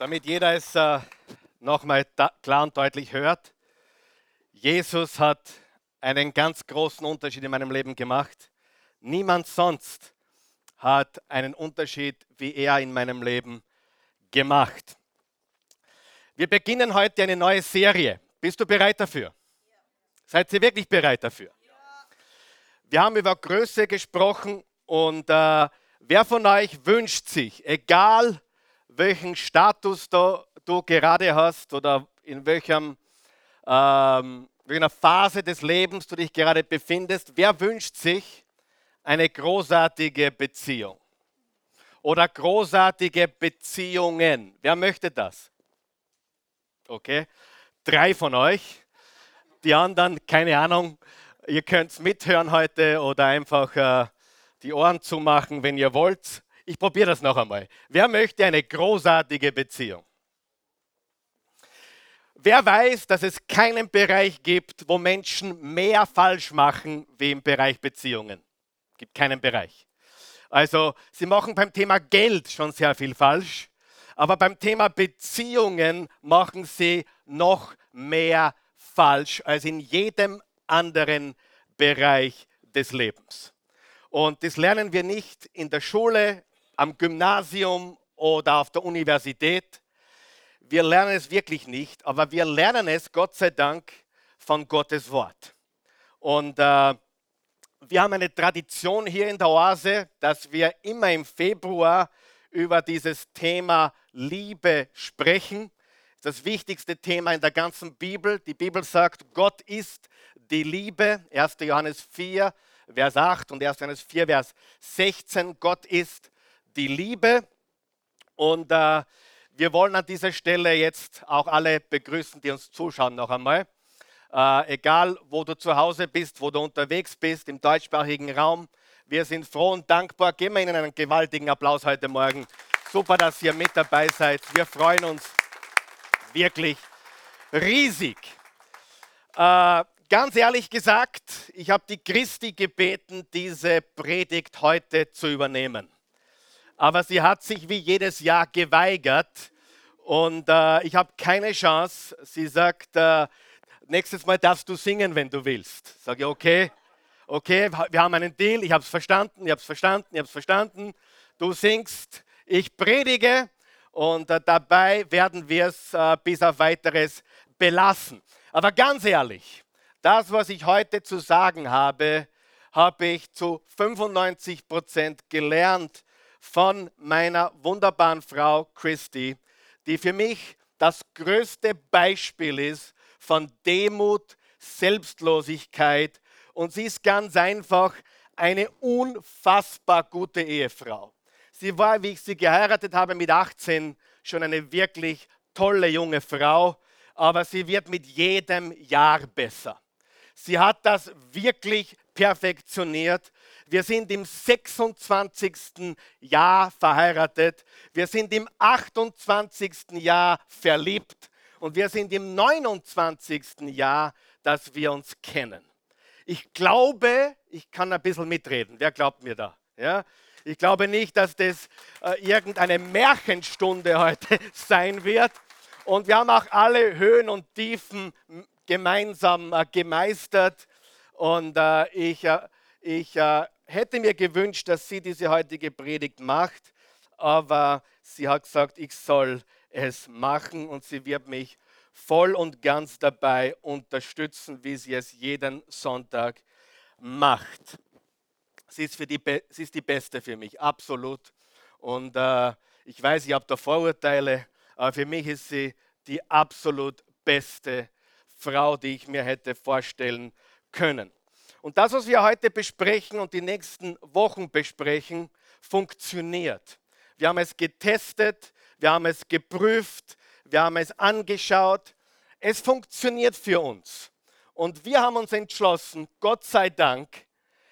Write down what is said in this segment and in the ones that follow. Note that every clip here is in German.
damit jeder es äh, nochmal klar und deutlich hört, Jesus hat einen ganz großen Unterschied in meinem Leben gemacht. Niemand sonst hat einen Unterschied wie er in meinem Leben gemacht. Wir beginnen heute eine neue Serie. Bist du bereit dafür? Ja. Seid ihr wirklich bereit dafür? Ja. Wir haben über Größe gesprochen und äh, wer von euch wünscht sich, egal welchen Status du, du gerade hast oder in welchem, ähm, welcher Phase des Lebens du dich gerade befindest. Wer wünscht sich eine großartige Beziehung? Oder großartige Beziehungen? Wer möchte das? Okay, drei von euch. Die anderen, keine Ahnung, ihr könnt mithören heute oder einfach äh, die Ohren zumachen, wenn ihr wollt. Ich probiere das noch einmal. Wer möchte eine großartige Beziehung? Wer weiß, dass es keinen Bereich gibt, wo Menschen mehr falsch machen wie im Bereich Beziehungen? Es gibt keinen Bereich. Also, sie machen beim Thema Geld schon sehr viel falsch, aber beim Thema Beziehungen machen sie noch mehr falsch als in jedem anderen Bereich des Lebens. Und das lernen wir nicht in der Schule, am Gymnasium oder auf der Universität. Wir lernen es wirklich nicht, aber wir lernen es, Gott sei Dank, von Gottes Wort. Und äh, wir haben eine Tradition hier in der Oase, dass wir immer im Februar über dieses Thema Liebe sprechen. Das wichtigste Thema in der ganzen Bibel. Die Bibel sagt, Gott ist die Liebe. 1. Johannes 4, Vers 8 und 1. Johannes 4, Vers 16. Gott ist die Liebe. Und äh, wir wollen an dieser Stelle jetzt auch alle begrüßen, die uns zuschauen noch einmal. Äh, egal, wo du zu Hause bist, wo du unterwegs bist, im deutschsprachigen Raum. Wir sind froh und dankbar. Geben wir Ihnen einen gewaltigen Applaus heute Morgen. Super, dass ihr mit dabei seid. Wir freuen uns wirklich riesig. Äh, ganz ehrlich gesagt, ich habe die Christi gebeten, diese Predigt heute zu übernehmen aber sie hat sich wie jedes Jahr geweigert und äh, ich habe keine Chance. Sie sagt, äh, nächstes Mal darfst du singen, wenn du willst. Sage ich, okay, okay, wir haben einen Deal, ich habe es verstanden, ich habe es verstanden, ich habe es verstanden. Du singst, ich predige und äh, dabei werden wir es äh, bis auf weiteres belassen. Aber ganz ehrlich, das, was ich heute zu sagen habe, habe ich zu 95 Prozent gelernt von meiner wunderbaren Frau Christy, die für mich das größte Beispiel ist von Demut, Selbstlosigkeit und sie ist ganz einfach eine unfassbar gute Ehefrau. Sie war, wie ich sie geheiratet habe, mit 18 schon eine wirklich tolle junge Frau, aber sie wird mit jedem Jahr besser. Sie hat das wirklich perfektioniert. Wir sind im 26. Jahr verheiratet. Wir sind im 28. Jahr verliebt. Und wir sind im 29. Jahr, dass wir uns kennen. Ich glaube, ich kann ein bisschen mitreden. Wer glaubt mir da? Ja? Ich glaube nicht, dass das äh, irgendeine Märchenstunde heute sein wird. Und wir haben auch alle Höhen und Tiefen gemeinsam äh, gemeistert. Und äh, ich, äh, ich äh, hätte mir gewünscht, dass sie diese heutige Predigt macht, aber sie hat gesagt, ich soll es machen und sie wird mich voll und ganz dabei unterstützen, wie sie es jeden Sonntag macht. Sie ist, für die, sie ist die Beste für mich, absolut. Und äh, ich weiß, ich habe da Vorurteile, aber für mich ist sie die absolut beste Frau, die ich mir hätte vorstellen können können. Und das, was wir heute besprechen und die nächsten Wochen besprechen, funktioniert. Wir haben es getestet, wir haben es geprüft, wir haben es angeschaut. Es funktioniert für uns. Und wir haben uns entschlossen, Gott sei Dank,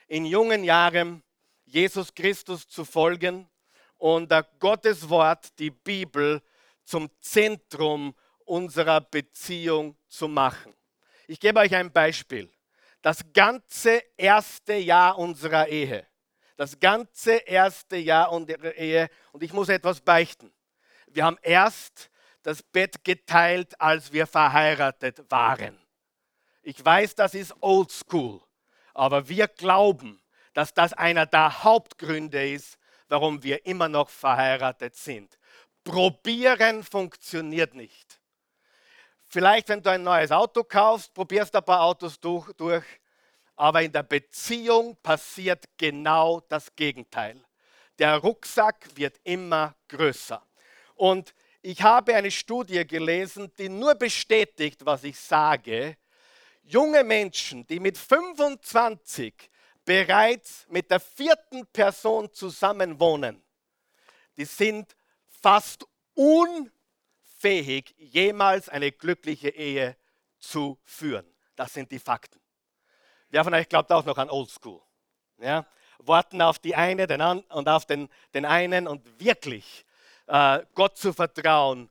in jungen Jahren Jesus Christus zu folgen und Gottes Wort, die Bibel, zum Zentrum unserer Beziehung zu machen. Ich gebe euch ein Beispiel das ganze erste Jahr unserer Ehe. Das ganze erste Jahr unserer Ehe. Und ich muss etwas beichten. Wir haben erst das Bett geteilt, als wir verheiratet waren. Ich weiß, das ist oldschool, aber wir glauben, dass das einer der Hauptgründe ist, warum wir immer noch verheiratet sind. Probieren funktioniert nicht. Vielleicht, wenn du ein neues Auto kaufst, probierst du ein paar Autos durch, durch, aber in der Beziehung passiert genau das Gegenteil. Der Rucksack wird immer größer. Und ich habe eine Studie gelesen, die nur bestätigt, was ich sage. Junge Menschen, die mit 25 bereits mit der vierten Person zusammenwohnen, die sind fast unfähig, jemals eine glückliche Ehe zu führen. Das sind die Fakten. Wer von euch glaubt auch noch an Oldschool? Ja? Warten auf die eine den an, und auf den, den einen und wirklich äh, Gott zu vertrauen,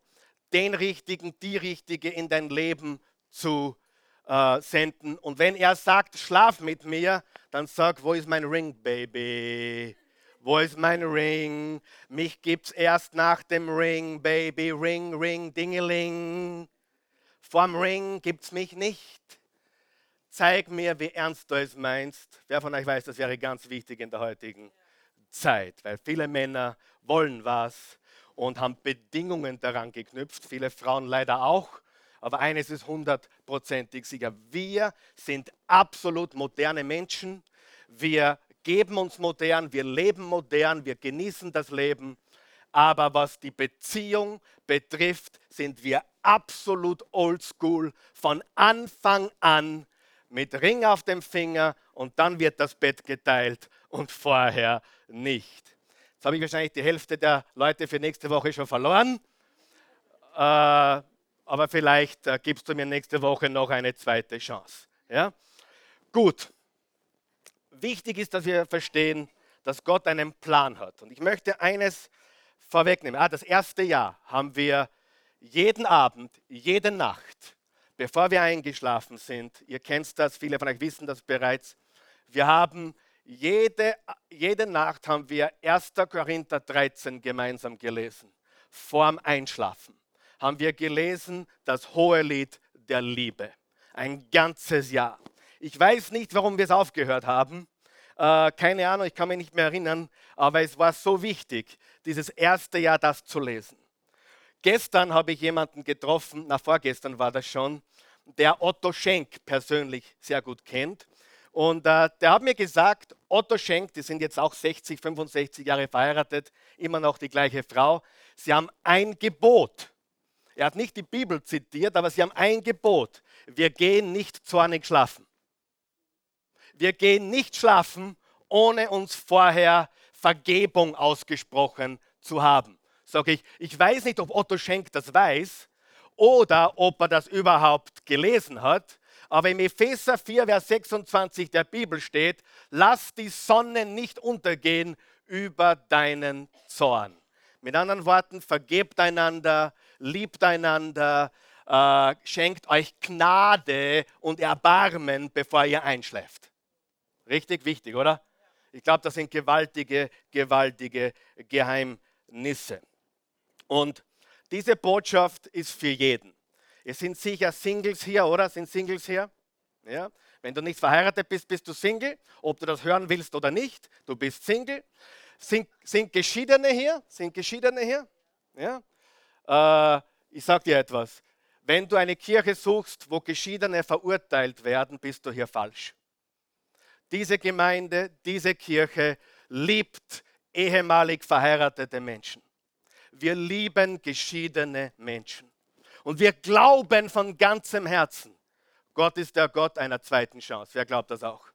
den Richtigen, die Richtige in dein Leben zu äh, senden. Und wenn er sagt, schlaf mit mir, dann sag, wo ist mein Ring, Baby? Wo ist mein Ring? Mich gibt's erst nach dem Ring, Baby. Ring, Ring, Dingeling. Vorm Ring gibt's mich nicht. Zeig mir, wie ernst du es meinst. Wer von euch weiß, das wäre ganz wichtig in der heutigen Zeit, weil viele Männer wollen was und haben Bedingungen daran geknüpft, viele Frauen leider auch. Aber eines ist hundertprozentig sicher, wir sind absolut moderne Menschen. Wir geben uns modern, wir leben modern, wir genießen das Leben. Aber was die Beziehung betrifft, sind wir absolut oldschool von Anfang an mit Ring auf dem Finger und dann wird das Bett geteilt und vorher nicht. Jetzt habe ich wahrscheinlich die Hälfte der Leute für nächste Woche schon verloren. Äh, aber vielleicht äh, gibst du mir nächste Woche noch eine zweite Chance. Ja? Gut. Wichtig ist, dass wir verstehen, dass Gott einen Plan hat. Und ich möchte eines vorwegnehmen. Ah, das erste Jahr haben wir jeden Abend, jede Nacht bevor wir eingeschlafen sind, ihr kennt das, viele von euch wissen das bereits, wir haben jede, jede Nacht haben wir 1. Korinther 13 gemeinsam gelesen. Vorm Einschlafen haben wir gelesen das hohe Lied der Liebe. Ein ganzes Jahr. Ich weiß nicht, warum wir es aufgehört haben. Äh, keine Ahnung, ich kann mich nicht mehr erinnern, aber es war so wichtig, dieses erste Jahr das zu lesen. Gestern habe ich jemanden getroffen, na vorgestern war das schon, der Otto Schenk persönlich sehr gut kennt. Und äh, der hat mir gesagt, Otto Schenk, die sind jetzt auch 60, 65 Jahre verheiratet, immer noch die gleiche Frau. Sie haben ein Gebot. Er hat nicht die Bibel zitiert, aber sie haben ein Gebot. Wir gehen nicht zornig schlafen. Wir gehen nicht schlafen, ohne uns vorher Vergebung ausgesprochen zu haben sage ich, ich weiß nicht, ob Otto Schenk das weiß oder ob er das überhaupt gelesen hat. Aber im Epheser 4, Vers 26 der Bibel steht, lass die Sonne nicht untergehen über deinen Zorn. Mit anderen Worten, vergebt einander, liebt einander, äh, schenkt euch Gnade und Erbarmen, bevor ihr einschläft. Richtig wichtig, oder? Ich glaube, das sind gewaltige, gewaltige Geheimnisse. Und diese Botschaft ist für jeden. Es sind sicher Singles hier, oder? Sind Singles hier? Ja? Wenn du nicht verheiratet bist, bist du Single. Ob du das hören willst oder nicht, du bist Single. Sind, sind Geschiedene hier? Sind Geschiedene hier? Ja? Äh, ich sage dir etwas. Wenn du eine Kirche suchst, wo Geschiedene verurteilt werden, bist du hier falsch. Diese Gemeinde, diese Kirche liebt ehemalig verheiratete Menschen wir lieben geschiedene Menschen. Und wir glauben von ganzem Herzen, Gott ist der Gott einer zweiten Chance. Wer glaubt das auch?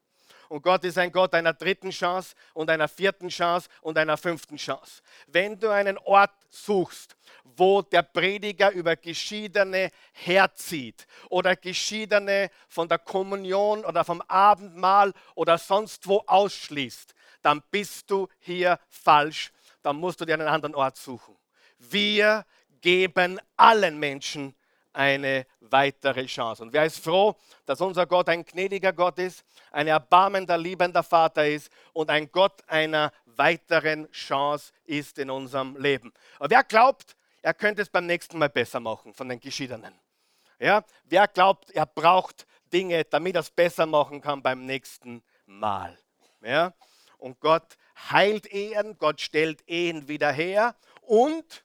Und Gott ist ein Gott einer dritten Chance und einer vierten Chance und einer fünften Chance. Wenn du einen Ort suchst, wo der Prediger über Geschiedene herzieht oder Geschiedene von der Kommunion oder vom Abendmahl oder sonst wo ausschließt, dann bist du hier falsch. Dann musst du dir einen anderen Ort suchen. Wir geben allen Menschen eine weitere Chance. Und wer ist froh, dass unser Gott ein gnädiger Gott ist, ein erbarmender, liebender Vater ist und ein Gott einer weiteren Chance ist in unserem Leben. Und wer glaubt, er könnte es beim nächsten Mal besser machen von den Geschiedenen. Ja? Wer glaubt, er braucht Dinge, damit er es besser machen kann beim nächsten Mal. Ja? Und Gott heilt Ehen, Gott stellt Ehen wieder her und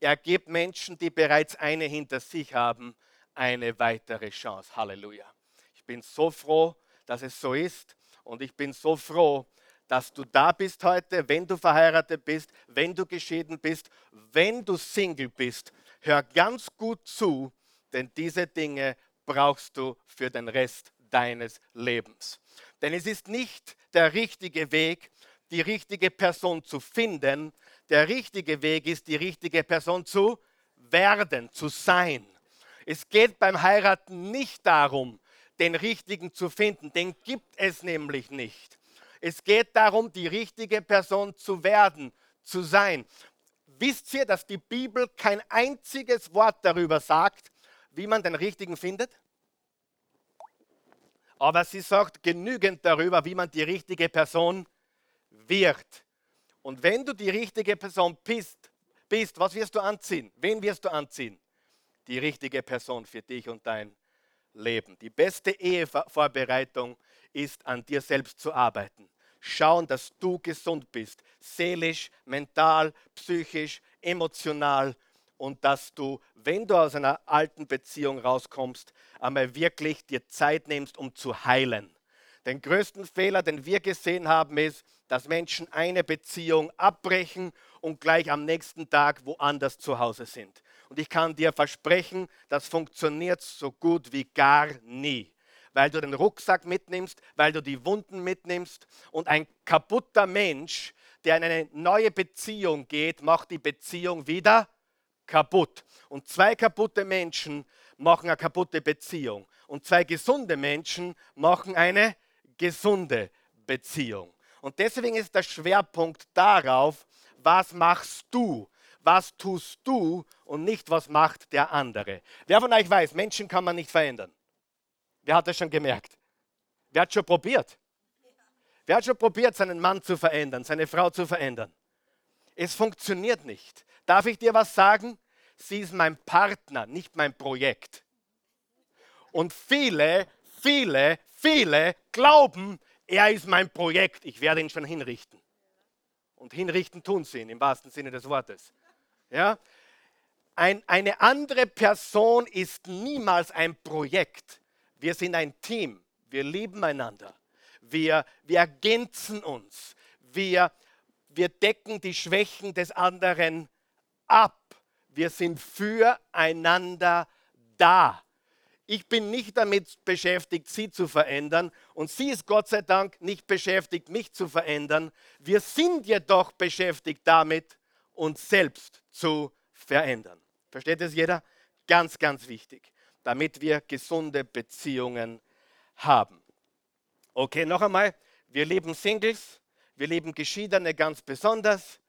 er gibt Menschen, die bereits eine hinter sich haben, eine weitere Chance. Halleluja. Ich bin so froh, dass es so ist und ich bin so froh, dass du da bist heute, wenn du verheiratet bist, wenn du geschieden bist, wenn du Single bist. Hör ganz gut zu, denn diese Dinge brauchst du für den Rest deines Lebens. Denn es ist nicht der richtige Weg, die richtige Person zu finden. Der richtige Weg ist, die richtige Person zu werden, zu sein. Es geht beim Heiraten nicht darum, den richtigen zu finden. Den gibt es nämlich nicht. Es geht darum, die richtige Person zu werden, zu sein. Wisst ihr, dass die Bibel kein einziges Wort darüber sagt, wie man den richtigen findet? Aber sie sagt genügend darüber, wie man die richtige Person wird. Und wenn du die richtige Person bist, bist, was wirst du anziehen? Wen wirst du anziehen? Die richtige Person für dich und dein Leben. Die beste Ehevorbereitung ist, an dir selbst zu arbeiten. Schauen, dass du gesund bist, seelisch, mental, psychisch, emotional und dass du, wenn du aus einer alten Beziehung rauskommst, einmal wirklich dir Zeit nimmst, um zu heilen. Den größten Fehler, den wir gesehen haben, ist, dass Menschen eine Beziehung abbrechen und gleich am nächsten Tag woanders zu Hause sind. Und ich kann dir versprechen, das funktioniert so gut wie gar nie. Weil du den Rucksack mitnimmst, weil du die Wunden mitnimmst. Und ein kaputter Mensch, der in eine neue Beziehung geht, macht die Beziehung wieder kaputt. Und zwei kaputte Menschen machen eine kaputte Beziehung. Und zwei gesunde Menschen machen eine gesunde Beziehung. Und deswegen ist der Schwerpunkt darauf, was machst du? Was tust du und nicht, was macht der andere? Wer von euch weiß, Menschen kann man nicht verändern? Wer hat das schon gemerkt? Wer hat schon probiert? Wer hat schon probiert, seinen Mann zu verändern, seine Frau zu verändern? Es funktioniert nicht. Darf ich dir was sagen? Sie ist mein Partner, nicht mein Projekt. Und viele, viele, viele glauben, er ist mein Projekt, ich werde ihn schon hinrichten. Und hinrichten tun sie ihn im wahrsten Sinne des Wortes. Ja? Ein, eine andere Person ist niemals ein Projekt. Wir sind ein Team. Wir lieben einander. Wir, wir ergänzen uns. Wir, wir decken die Schwächen des anderen ab. Wir sind füreinander da. Ich bin nicht damit beschäftigt, sie zu verändern und sie ist Gott sei Dank nicht beschäftigt, mich zu verändern. Wir sind jedoch beschäftigt damit, uns selbst zu verändern. Versteht es jeder? Ganz, ganz wichtig, damit wir gesunde Beziehungen haben. Okay, noch einmal, wir lieben Singles, wir lieben Geschiedene ganz besonders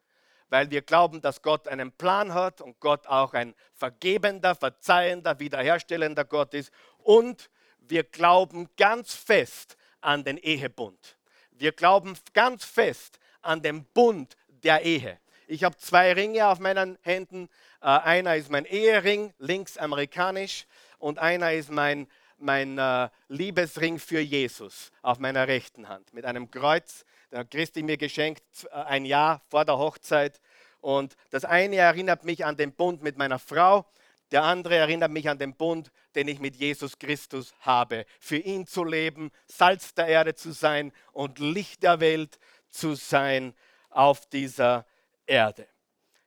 weil wir glauben, dass Gott einen Plan hat und Gott auch ein vergebender, verzeihender, wiederherstellender Gott ist. Und wir glauben ganz fest an den Ehebund. Wir glauben ganz fest an den Bund der Ehe. Ich habe zwei Ringe auf meinen Händen. Äh, einer ist mein Ehering, links amerikanisch, und einer ist mein, mein äh, Liebesring für Jesus auf meiner rechten Hand mit einem Kreuz der Christi mir geschenkt, äh, ein Jahr vor der Hochzeit. Und das eine erinnert mich an den Bund mit meiner Frau, der andere erinnert mich an den Bund, den ich mit Jesus Christus habe. Für ihn zu leben, Salz der Erde zu sein und Licht der Welt zu sein auf dieser Erde.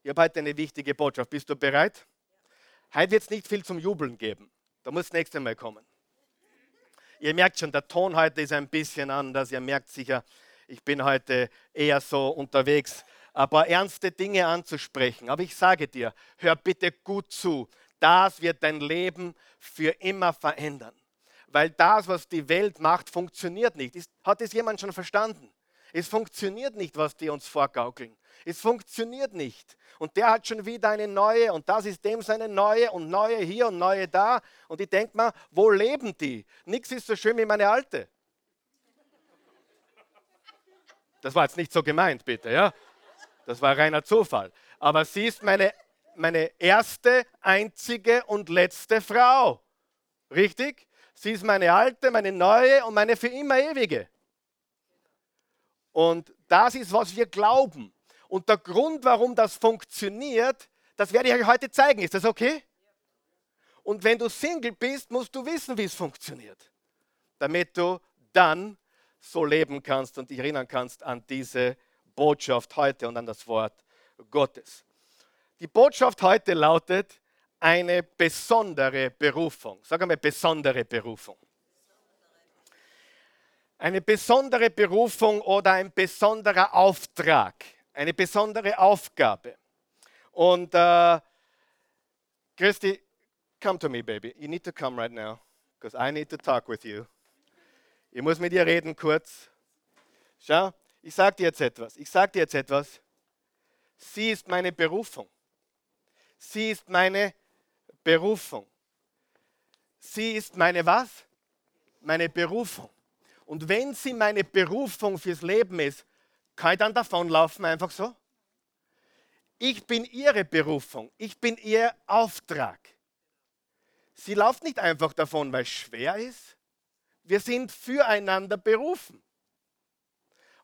Ich habe heute eine wichtige Botschaft. Bist du bereit? Heute wird es nicht viel zum Jubeln geben. Da muss das nächste Mal kommen. Ihr merkt schon, der Ton heute ist ein bisschen anders. Ihr merkt sicher, ich bin heute eher so unterwegs, ein paar ernste Dinge anzusprechen. Aber ich sage dir, hör bitte gut zu. Das wird dein Leben für immer verändern. Weil das, was die Welt macht, funktioniert nicht. Hat es jemand schon verstanden? Es funktioniert nicht, was die uns vorgaukeln. Es funktioniert nicht. Und der hat schon wieder eine neue und das ist dem seine neue und neue hier und neue da. Und ich denke mal, wo leben die? Nichts ist so schön wie meine alte. Das war jetzt nicht so gemeint, bitte, ja? Das war reiner Zufall. Aber sie ist meine, meine erste, einzige und letzte Frau. Richtig? Sie ist meine alte, meine neue und meine für immer ewige. Und das ist, was wir glauben. Und der Grund, warum das funktioniert, das werde ich euch heute zeigen. Ist das okay? Und wenn du Single bist, musst du wissen, wie es funktioniert, damit du dann so leben kannst und dich erinnern kannst an diese Botschaft heute und an das Wort Gottes. Die Botschaft heute lautet eine besondere Berufung. Sag einmal besondere Berufung. Eine besondere Berufung oder ein besonderer Auftrag, eine besondere Aufgabe. Und äh, Christi, come to me, baby. You need to come right now, because I need to talk with you. Ich muss mit dir reden kurz. Schau, ich sage dir jetzt etwas. Ich sage dir jetzt etwas. Sie ist meine Berufung. Sie ist meine Berufung. Sie ist meine was? Meine Berufung. Und wenn sie meine Berufung fürs Leben ist, kann ich dann davonlaufen einfach so? Ich bin ihre Berufung, ich bin ihr Auftrag. Sie läuft nicht einfach davon, weil es schwer ist. Wir sind füreinander berufen.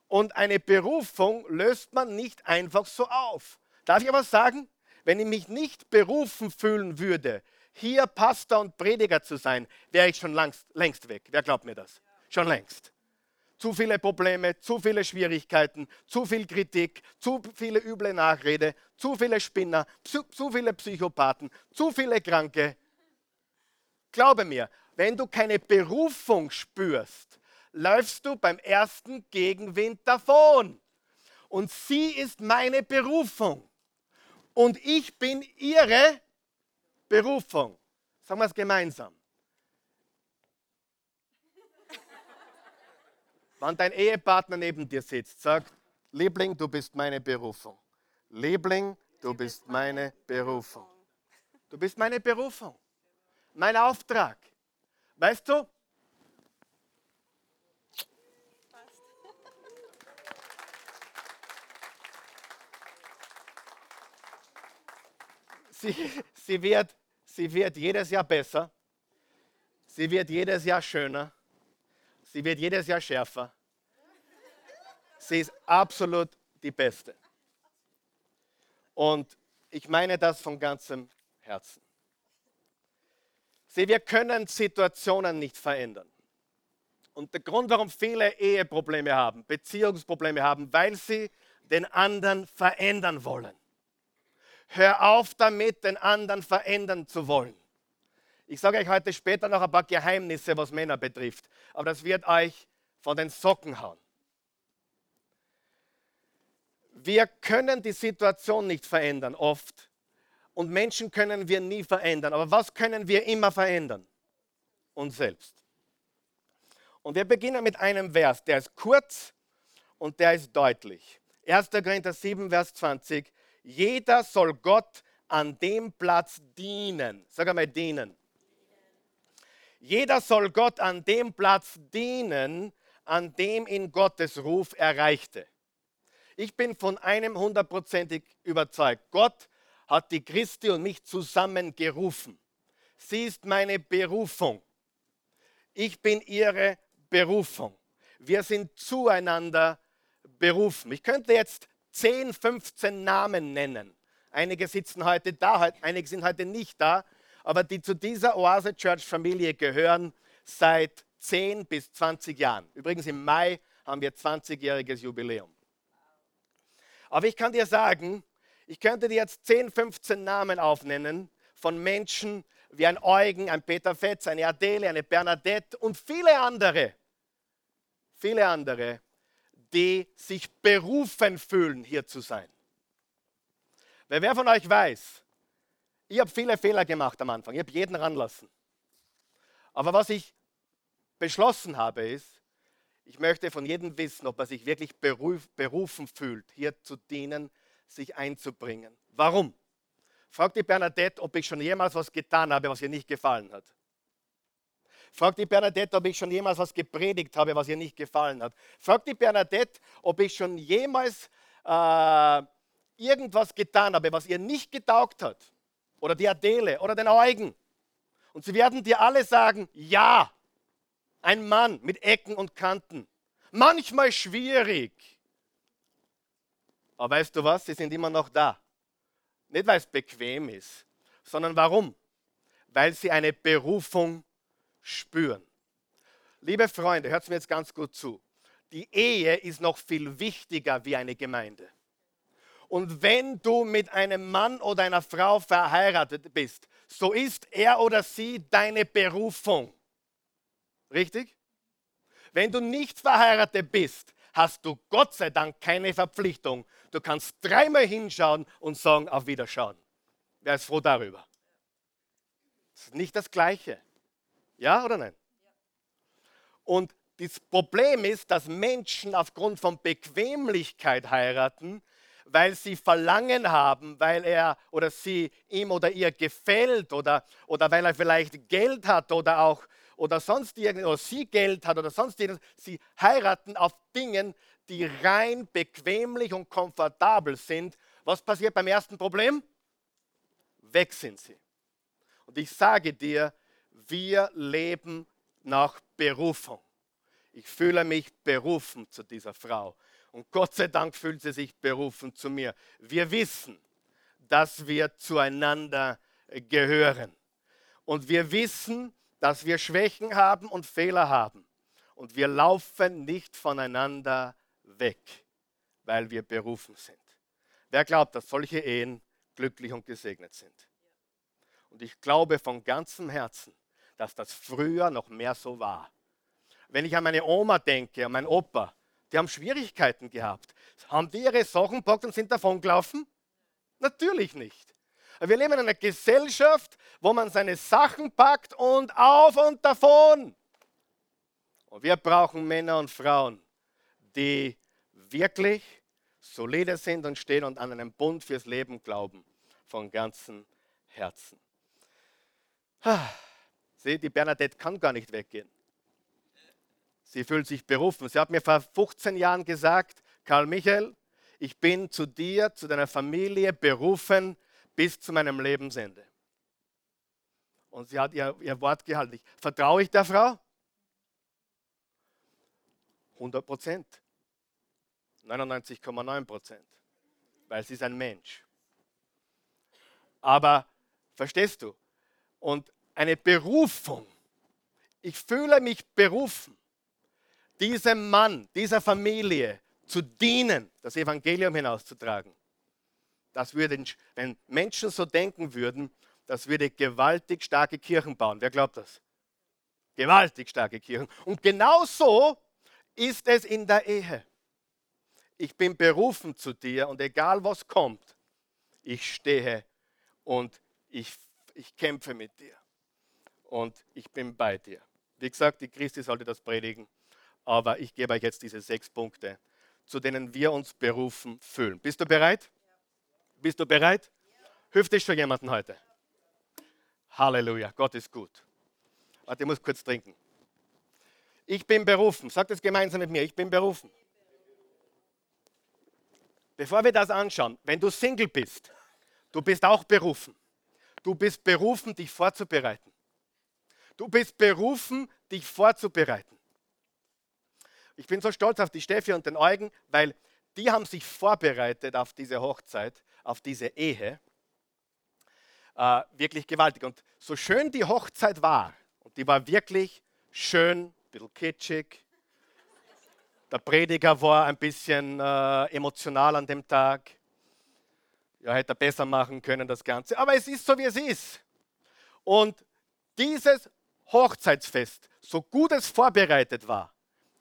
Und eine Berufung löst man nicht einfach so auf. Darf ich aber sagen, wenn ich mich nicht berufen fühlen würde, hier Pastor und Prediger zu sein, wäre ich schon längst, längst weg. Wer glaubt mir das? Schon längst zu viele Probleme, zu viele Schwierigkeiten, zu viel Kritik, zu viele üble Nachrede, zu viele Spinner, zu, zu viele Psychopathen, zu viele Kranke. Glaube mir, wenn du keine Berufung spürst, läufst du beim ersten Gegenwind davon. Und sie ist meine Berufung. Und ich bin ihre Berufung. Sagen wir es gemeinsam. Wenn dein Ehepartner neben dir sitzt, sag, Liebling, du bist meine Berufung. Liebling, du bist meine Berufung. Du bist meine Berufung. Mein Auftrag. Weißt du? Sie, sie, wird, sie wird jedes Jahr besser. Sie wird jedes Jahr schöner. Sie wird jedes Jahr schärfer. Sie ist absolut die Beste. Und ich meine das von ganzem Herzen. Sieh, wir können Situationen nicht verändern. Und der Grund, warum viele Eheprobleme haben, Beziehungsprobleme haben, weil sie den anderen verändern wollen. Hör auf damit, den anderen verändern zu wollen. Ich sage euch heute später noch ein paar Geheimnisse, was Männer betrifft. Aber das wird euch von den Socken hauen. Wir können die Situation nicht verändern, oft. Und Menschen können wir nie verändern. Aber was können wir immer verändern? Uns selbst. Und wir beginnen mit einem Vers, der ist kurz und der ist deutlich. 1. Korinther 7, Vers 20. Jeder soll Gott an dem Platz dienen. Sag einmal dienen. Jeder soll Gott an dem Platz dienen, an dem ihn Gottes Ruf erreichte. Ich bin von einem hundertprozentig überzeugt. Gott hat die Christi und mich zusammengerufen. Sie ist meine Berufung. Ich bin ihre Berufung. Wir sind zueinander berufen. Ich könnte jetzt 10, 15 Namen nennen. Einige sitzen heute da, einige sind heute nicht da aber die zu dieser Oase Church Familie gehören seit 10 bis 20 Jahren. Übrigens im Mai haben wir 20-jähriges Jubiläum. Aber ich kann dir sagen, ich könnte dir jetzt 10, 15 Namen aufnennen von Menschen wie ein Eugen, ein Peter Fetz, eine Adele, eine Bernadette und viele andere, viele andere, die sich berufen fühlen, hier zu sein. Weil wer von euch weiß, ich habe viele Fehler gemacht am Anfang. Ich habe jeden ranlassen. Aber was ich beschlossen habe, ist, ich möchte von jedem wissen, ob er sich wirklich beruf, berufen fühlt, hier zu dienen, sich einzubringen. Warum? Fragt die Bernadette, ob ich schon jemals was getan habe, was ihr nicht gefallen hat. Fragt die Bernadette, ob ich schon jemals was gepredigt habe, was ihr nicht gefallen hat. Fragt die Bernadette, ob ich schon jemals äh, irgendwas getan habe, was ihr nicht getaugt hat, oder die Adele oder den Eugen, und sie werden dir alle sagen, ja, ein Mann mit Ecken und Kanten, manchmal schwierig. Aber weißt du was, sie sind immer noch da. Nicht, weil es bequem ist, sondern warum? Weil sie eine Berufung spüren. Liebe Freunde, hört mir jetzt ganz gut zu. Die Ehe ist noch viel wichtiger wie eine Gemeinde. Und wenn du mit einem Mann oder einer Frau verheiratet bist, so ist er oder sie deine Berufung. Richtig? Wenn du nicht verheiratet bist, hast du Gott sei Dank keine Verpflichtung. Du kannst dreimal hinschauen und sagen, auf Wiederschauen. Wer ist froh darüber? Das ist nicht das Gleiche. Ja oder nein? Und das Problem ist, dass Menschen aufgrund von Bequemlichkeit heiraten, weil sie Verlangen haben, weil er oder sie ihm oder ihr gefällt oder, oder weil er vielleicht Geld hat oder auch oder sonst irgendwas, oder sie Geld hat oder sonst irgendwas. Sie heiraten auf Dingen, die rein bequemlich und komfortabel sind. Was passiert beim ersten Problem? Weg sind sie. Und ich sage dir, wir leben nach Berufung. Ich fühle mich berufen zu dieser Frau. Und Gott sei Dank fühlt sie sich berufen zu mir. Wir wissen, dass wir zueinander gehören. Und wir wissen, dass wir Schwächen haben und Fehler haben. Und wir laufen nicht voneinander weg, weil wir berufen sind. Wer glaubt, dass solche Ehen glücklich und gesegnet sind? Und ich glaube von ganzem Herzen, dass das früher noch mehr so war. Wenn ich an meine Oma denke, an meinen Opa, die haben Schwierigkeiten gehabt. Haben die ihre Sachen gepackt und sind davon gelaufen? Natürlich nicht. Wir leben in einer Gesellschaft, wo man seine Sachen packt und auf und davon. Und wir brauchen Männer und Frauen, die wirklich solide sind und stehen und an einen Bund fürs Leben glauben, von ganzem Herzen. Sieh, die Bernadette kann gar nicht weggehen. Sie fühlt sich berufen. Sie hat mir vor 15 Jahren gesagt, Karl Michael, ich bin zu dir, zu deiner Familie berufen bis zu meinem Lebensende. Und sie hat ihr, ihr Wort gehalten. Vertraue ich der Frau? 100 Prozent. 99,9 Prozent. Weil sie ist ein Mensch. Aber verstehst du? Und eine Berufung. Ich fühle mich berufen diesem Mann, dieser Familie zu dienen, das Evangelium hinauszutragen. Das würde, wenn Menschen so denken würden, das würde gewaltig starke Kirchen bauen. Wer glaubt das? Gewaltig starke Kirchen. Und genau so ist es in der Ehe. Ich bin berufen zu dir und egal was kommt, ich stehe und ich, ich kämpfe mit dir. Und ich bin bei dir. Wie gesagt, die Christi sollte das predigen. Aber ich gebe euch jetzt diese sechs Punkte, zu denen wir uns berufen fühlen. Bist du bereit? Bist du bereit? Hilft dich schon jemanden heute? Halleluja, Gott ist gut. Warte, ich muss kurz trinken. Ich bin berufen. Sagt es gemeinsam mit mir. Ich bin berufen. Bevor wir das anschauen, wenn du Single bist, du bist auch berufen. Du bist berufen, dich vorzubereiten. Du bist berufen, dich vorzubereiten. Ich bin so stolz auf die Steffi und den Eugen, weil die haben sich vorbereitet auf diese Hochzeit, auf diese Ehe. Äh, wirklich gewaltig. Und so schön die Hochzeit war, und die war wirklich schön, ein bisschen kitschig. Der Prediger war ein bisschen äh, emotional an dem Tag. Ja, hätte er besser machen können, das Ganze. Aber es ist so, wie es ist. Und dieses Hochzeitsfest, so gut es vorbereitet war,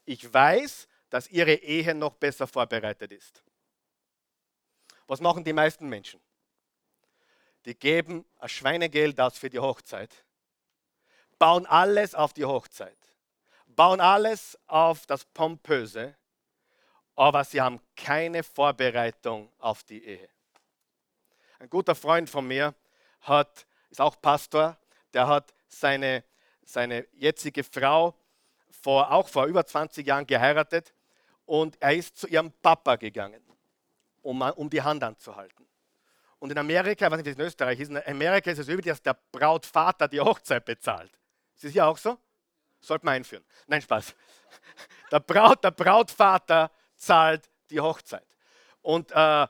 ich weiß, dass ihre Ehe noch besser vorbereitet ist. Was machen die meisten Menschen? Die geben ein Schweinegeld aus für die Hochzeit, bauen alles auf die Hochzeit, bauen alles auf das Pompöse, aber sie haben keine Vorbereitung auf die Ehe. Ein guter Freund von mir hat, ist auch Pastor, der hat seine, seine jetzige Frau vor, auch vor über 20 Jahren geheiratet und er ist zu ihrem Papa gegangen. um, um die Hand anzuhalten. Und in Amerika, ich weiß nicht, wie es in Österreich ist, in Amerika ist es üblich, dass der Brautvater die Hochzeit bezahlt. Ist es hier auch so? Sollte man einführen. Nein, Spaß. Der, Braut, der Brautvater zahlt die Hochzeit. Und äh,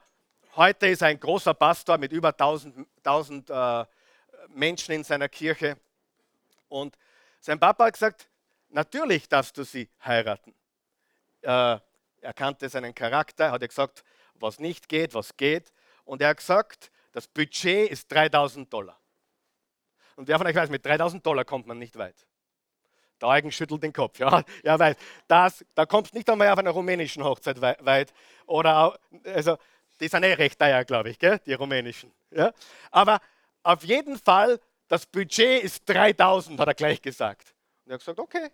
heute ist ein großer Pastor mit über 1000, 1000 äh, Menschen in seiner Kirche. Und sein Papa hat gesagt, natürlich darfst du sie heiraten. Äh, er kannte seinen Charakter, hat er gesagt, was nicht geht, was geht. Und er hat gesagt, das Budget ist 3000 Dollar. Und wer von euch weiß, mit 3000 Dollar kommt man nicht weit. Der Eugen schüttelt den Kopf. Ja, ja weit. Das, da kommst nicht einmal auf einer rumänischen Hochzeit weit. Oder, also, die sind eh recht teuer, glaube ich, gell? die rumänischen. Ja? Aber auf jeden Fall, das Budget ist 3000, hat er gleich gesagt. Und er hat gesagt, okay.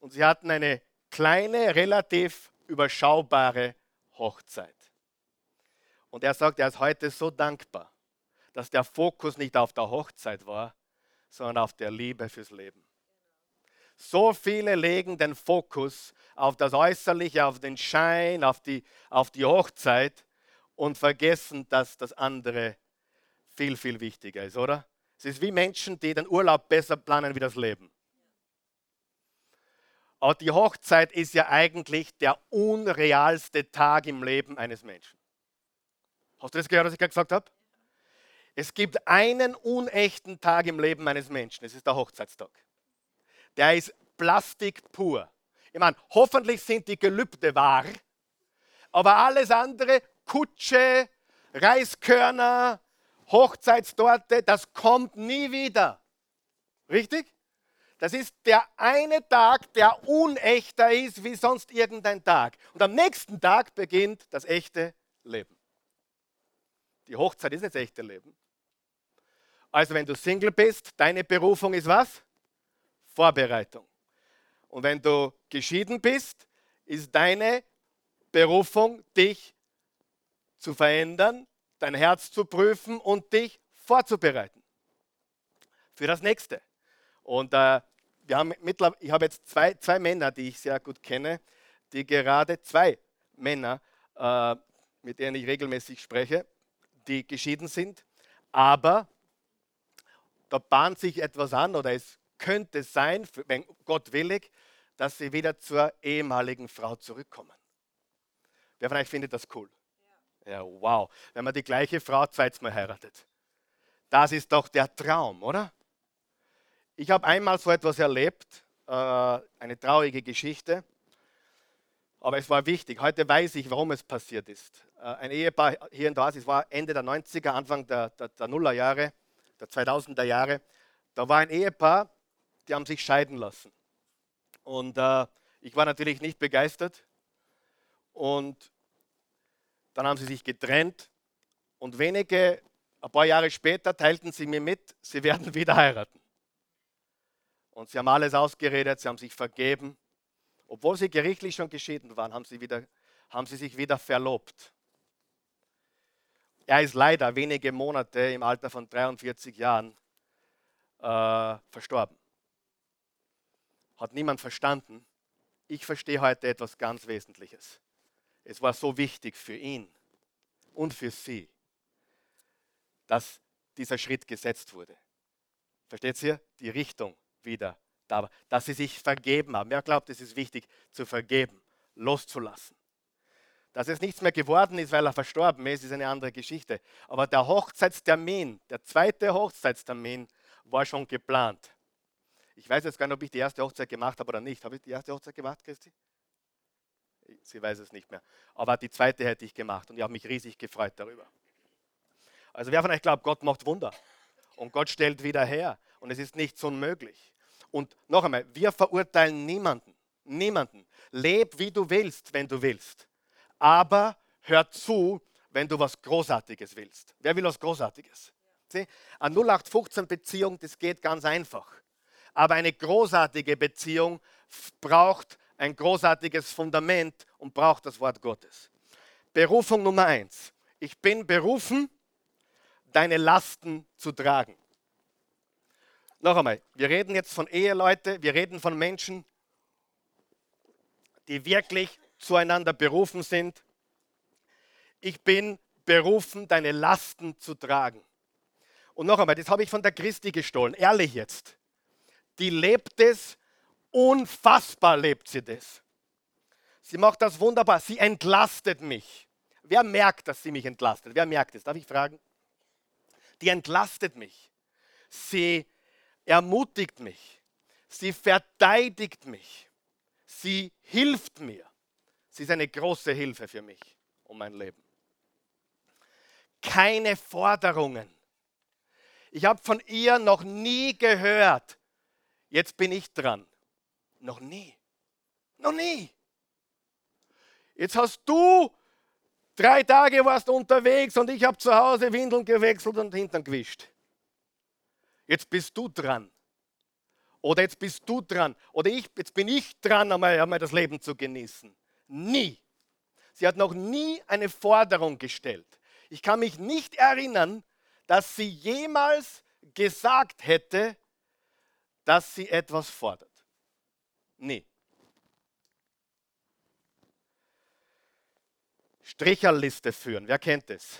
Und sie hatten eine kleine, relativ überschaubare Hochzeit. Und er sagt, er ist heute so dankbar, dass der Fokus nicht auf der Hochzeit war, sondern auf der Liebe fürs Leben. So viele legen den Fokus auf das Äußerliche, auf den Schein, auf die, auf die Hochzeit und vergessen, dass das andere viel, viel wichtiger ist, oder? Es ist wie Menschen, die den Urlaub besser planen wie das Leben. Aber die Hochzeit ist ja eigentlich der unrealste Tag im Leben eines Menschen. Hast du das gehört, was ich gerade gesagt habe? Es gibt einen unechten Tag im Leben eines Menschen. Es ist der Hochzeitstag. Der ist Plastik pur. Ich meine, hoffentlich sind die Gelübde wahr, aber alles andere, Kutsche, Reiskörner, Hochzeitstorte, das kommt nie wieder. Richtig? Das ist der eine Tag, der unechter ist wie sonst irgendein Tag. Und am nächsten Tag beginnt das echte Leben. Die Hochzeit ist das echte Leben. Also wenn du Single bist, deine Berufung ist was? Vorbereitung. Und wenn du geschieden bist, ist deine Berufung, dich zu verändern, dein Herz zu prüfen und dich vorzubereiten für das nächste. Und äh, wir haben mittlerweile, ich habe jetzt zwei, zwei Männer, die ich sehr gut kenne, die gerade zwei Männer, äh, mit denen ich regelmäßig spreche, die geschieden sind, aber da bahnt sich etwas an oder es könnte sein, wenn Gott willig, dass sie wieder zur ehemaligen Frau zurückkommen. Wer von euch findet das cool? Ja, ja wow. Wenn man die gleiche Frau zweites Mal heiratet. Das ist doch der Traum, oder? Ich habe einmal so etwas erlebt, äh, eine traurige Geschichte. Aber es war wichtig. Heute weiß ich, warum es passiert ist. Äh, ein Ehepaar hier in Dorsis war Ende der 90er, Anfang der, der, der Nullerjahre, der 2000er Jahre. Da war ein Ehepaar, die haben sich scheiden lassen. Und äh, ich war natürlich nicht begeistert. Und dann haben sie sich getrennt. Und wenige, ein paar Jahre später teilten sie mir mit, sie werden wieder heiraten. Und sie haben alles ausgeredet, sie haben sich vergeben. Obwohl sie gerichtlich schon geschieden waren, haben sie, wieder, haben sie sich wieder verlobt. Er ist leider wenige Monate im Alter von 43 Jahren äh, verstorben. Hat niemand verstanden. Ich verstehe heute etwas ganz Wesentliches. Es war so wichtig für ihn und für sie, dass dieser Schritt gesetzt wurde. Versteht ihr? Die Richtung wieder da war, dass sie sich vergeben haben. Wer glaubt, es ist wichtig zu vergeben, loszulassen. Dass es nichts mehr geworden ist, weil er verstorben ist, ist eine andere Geschichte. Aber der Hochzeitstermin, der zweite Hochzeitstermin, war schon geplant. Ich weiß jetzt gar nicht, ob ich die erste Hochzeit gemacht habe oder nicht. Habe ich die erste Hochzeit gemacht, Christi? Sie weiß es nicht mehr. Aber die zweite hätte ich gemacht und ich habe mich riesig gefreut darüber. Also wer von euch glaubt, Gott macht Wunder und Gott stellt wieder her und es ist nichts unmöglich. Und noch einmal, wir verurteilen niemanden. Niemanden. Leb, wie du willst, wenn du willst. Aber hör zu, wenn du was Großartiges willst. Wer will was Großartiges? Ja. Eine 0815-Beziehung, das geht ganz einfach. Aber eine großartige Beziehung braucht ein großartiges Fundament und braucht das Wort Gottes. Berufung Nummer eins. Ich bin berufen, deine Lasten zu tragen. Noch einmal, wir reden jetzt von Eheleute, wir reden von Menschen, die wirklich zueinander berufen sind. ich bin berufen, deine Lasten zu tragen. Und noch einmal, das habe ich von der Christi gestohlen, ehrlich jetzt. Die lebt es, unfassbar lebt sie das. Sie macht das wunderbar, sie entlastet mich. Wer merkt, dass sie mich entlastet? Wer merkt es? Darf ich fragen? Die entlastet mich. Sie ermutigt mich. Sie verteidigt mich. Sie hilft mir. Sie ist eine große Hilfe für mich und mein Leben. Keine Forderungen. Ich habe von ihr noch nie gehört. Jetzt bin ich dran. Noch nie. Noch nie. Jetzt hast du drei Tage warst unterwegs und ich habe zu Hause Windeln gewechselt und Hintern gewischt. Jetzt bist du dran. Oder jetzt bist du dran. Oder ich, jetzt bin ich dran, einmal, einmal das Leben zu genießen. Nie. Sie hat noch nie eine Forderung gestellt. Ich kann mich nicht erinnern, dass sie jemals gesagt hätte, dass sie etwas fordert. Nie. Stricherliste führen, wer kennt es?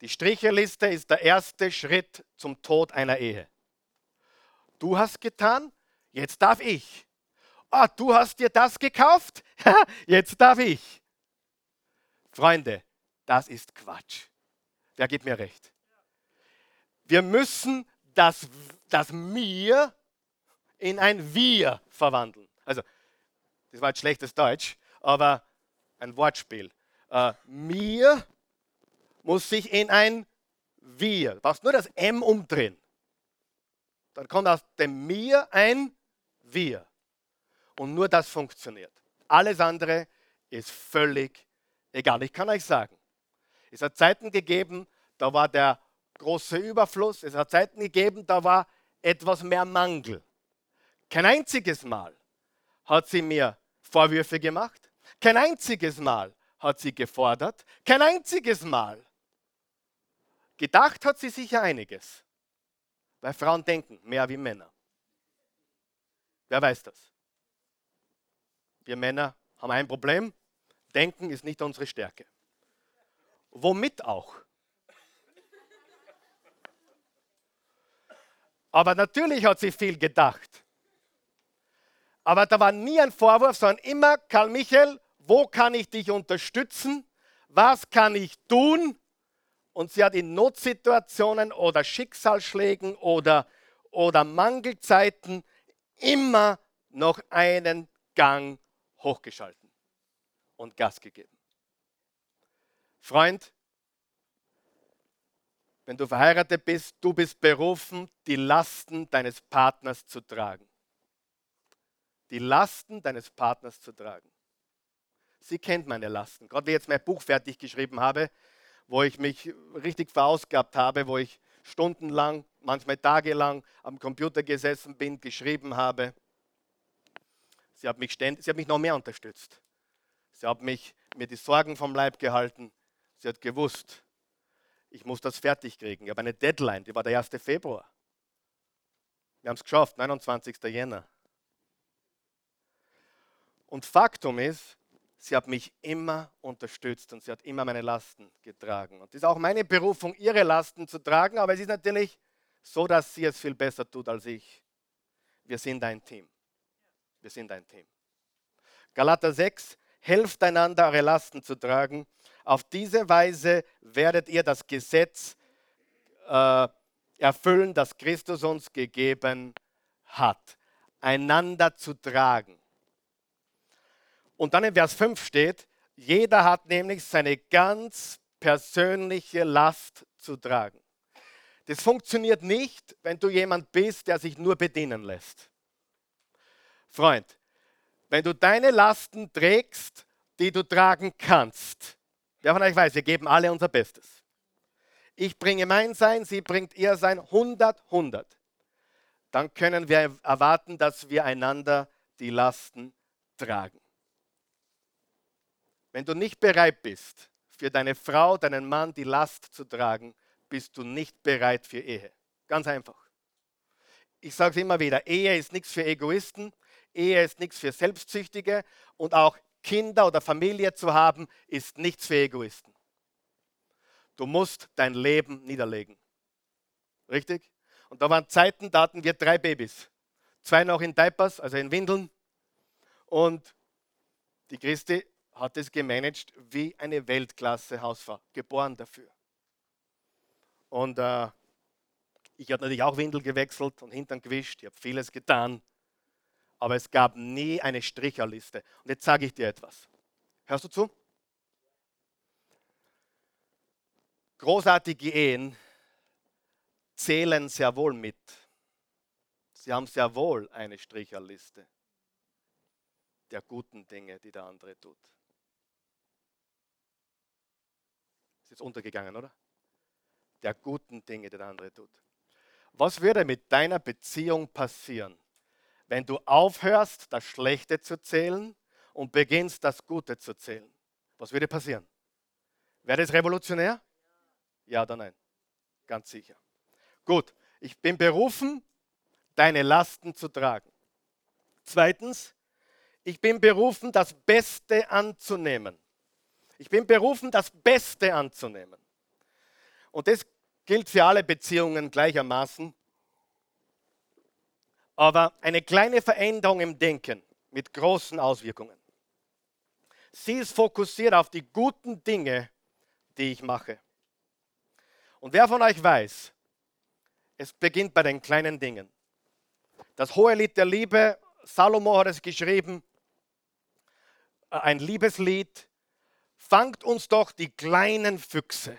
Die Stricherliste ist der erste Schritt zum Tod einer Ehe. Du hast getan, jetzt darf ich. Ah, du hast dir das gekauft, jetzt darf ich. Freunde, das ist Quatsch. Wer gibt mir recht? Wir müssen das, das Mir in ein Wir verwandeln. Also, das war jetzt schlechtes Deutsch, aber ein Wortspiel. Äh, mir muss sich in ein Wir. Du brauchst nur das M umdrehen. Dann kommt aus dem Mir ein Wir. Und nur das funktioniert. Alles andere ist völlig egal. Ich kann euch sagen, es hat Zeiten gegeben, da war der große Überfluss. Es hat Zeiten gegeben, da war etwas mehr Mangel. Kein einziges Mal hat sie mir Vorwürfe gemacht. Kein einziges Mal hat sie gefordert. Kein einziges Mal. Gedacht hat sie sicher einiges. Weil Frauen denken mehr wie Männer. Wer weiß das? Wir Männer haben ein Problem. Denken ist nicht unsere Stärke. Womit auch? Aber natürlich hat sie viel gedacht. Aber da war nie ein Vorwurf, sondern immer, Karl Michael, wo kann ich dich unterstützen? Was kann ich tun? Und sie hat in Notsituationen oder Schicksalsschlägen oder, oder Mangelzeiten immer noch einen Gang hochgeschalten und Gas gegeben. Freund, wenn du verheiratet bist, du bist berufen, die Lasten deines Partners zu tragen. Die Lasten deines Partners zu tragen. Sie kennt meine Lasten. Gerade wie ich jetzt mein Buch fertig geschrieben habe, wo ich mich richtig verausgabt habe, wo ich stundenlang, manchmal tagelang am Computer gesessen bin, geschrieben habe. Sie hat mich, ständ, sie hat mich noch mehr unterstützt. Sie hat mich, mir die Sorgen vom Leib gehalten. Sie hat gewusst, ich muss das fertig kriegen. Ich habe eine Deadline, die war der 1. Februar. Wir haben es geschafft, 29. Jänner. Und Faktum ist, sie hat mich immer unterstützt und sie hat immer meine Lasten getragen. Und es ist auch meine Berufung, ihre Lasten zu tragen, aber es ist natürlich so, dass sie es viel besser tut als ich. Wir sind ein Team. Wir sind ein Team. Galater 6, helft einander, eure Lasten zu tragen. Auf diese Weise werdet ihr das Gesetz äh, erfüllen, das Christus uns gegeben hat. Einander zu tragen. Und dann in Vers 5 steht, jeder hat nämlich seine ganz persönliche Last zu tragen. Das funktioniert nicht, wenn du jemand bist, der sich nur bedienen lässt. Freund, wenn du deine Lasten trägst, die du tragen kannst, wer von euch weiß, wir geben alle unser Bestes. Ich bringe mein Sein, sie bringt ihr Sein, 100, 100. Dann können wir erwarten, dass wir einander die Lasten tragen. Wenn du nicht bereit bist, für deine Frau, deinen Mann die Last zu tragen, bist du nicht bereit für Ehe. Ganz einfach. Ich sage es immer wieder, Ehe ist nichts für Egoisten, Ehe ist nichts für Selbstsüchtige und auch Kinder oder Familie zu haben, ist nichts für Egoisten. Du musst dein Leben niederlegen. Richtig? Und da waren Zeiten, da hatten wir drei Babys. Zwei noch in Diapers, also in Windeln. Und die Christi hat es gemanagt wie eine Weltklasse-Hausfrau, geboren dafür. Und äh, ich habe natürlich auch Windel gewechselt und Hintern gewischt, ich habe vieles getan, aber es gab nie eine Stricherliste. Und jetzt sage ich dir etwas. Hörst du zu? Großartige Ehen zählen sehr wohl mit. Sie haben sehr wohl eine Stricherliste der guten Dinge, die der andere tut. Ist jetzt untergegangen, oder? Der guten Dinge, die der andere tut. Was würde mit deiner Beziehung passieren, wenn du aufhörst, das Schlechte zu zählen und beginnst, das Gute zu zählen? Was würde passieren? Wäre das revolutionär? Ja oder nein? Ganz sicher. Gut, ich bin berufen, deine Lasten zu tragen. Zweitens, ich bin berufen, das Beste anzunehmen. Ich bin berufen, das Beste anzunehmen. Und das gilt für alle Beziehungen gleichermaßen. Aber eine kleine Veränderung im Denken mit großen Auswirkungen. Sie ist fokussiert auf die guten Dinge, die ich mache. Und wer von euch weiß, es beginnt bei den kleinen Dingen. Das hohe Lied der Liebe, Salomo hat es geschrieben, äh, ein Liebeslied. Fangt uns doch die kleinen Füchse,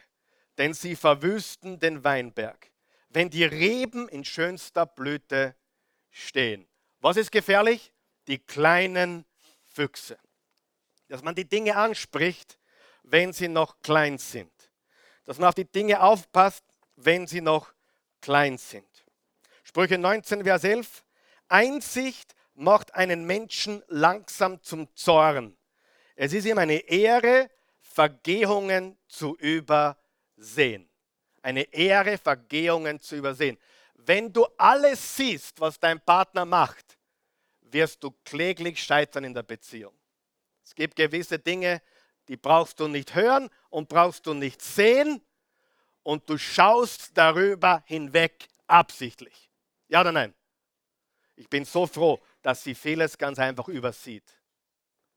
denn sie verwüsten den Weinberg, wenn die Reben in schönster Blüte stehen. Was ist gefährlich? Die kleinen Füchse. Dass man die Dinge anspricht, wenn sie noch klein sind dass man auf die Dinge aufpasst, wenn sie noch klein sind. Sprüche 19, Vers 11. Einsicht macht einen Menschen langsam zum Zorn. Es ist ihm eine Ehre, Vergehungen zu übersehen. Eine Ehre, Vergehungen zu übersehen. Wenn du alles siehst, was dein Partner macht, wirst du kläglich scheitern in der Beziehung. Es gibt gewisse Dinge, die brauchst du nicht hören und brauchst du nicht sehen und du schaust darüber hinweg absichtlich. Ja oder nein? Ich bin so froh, dass sie vieles ganz einfach übersieht.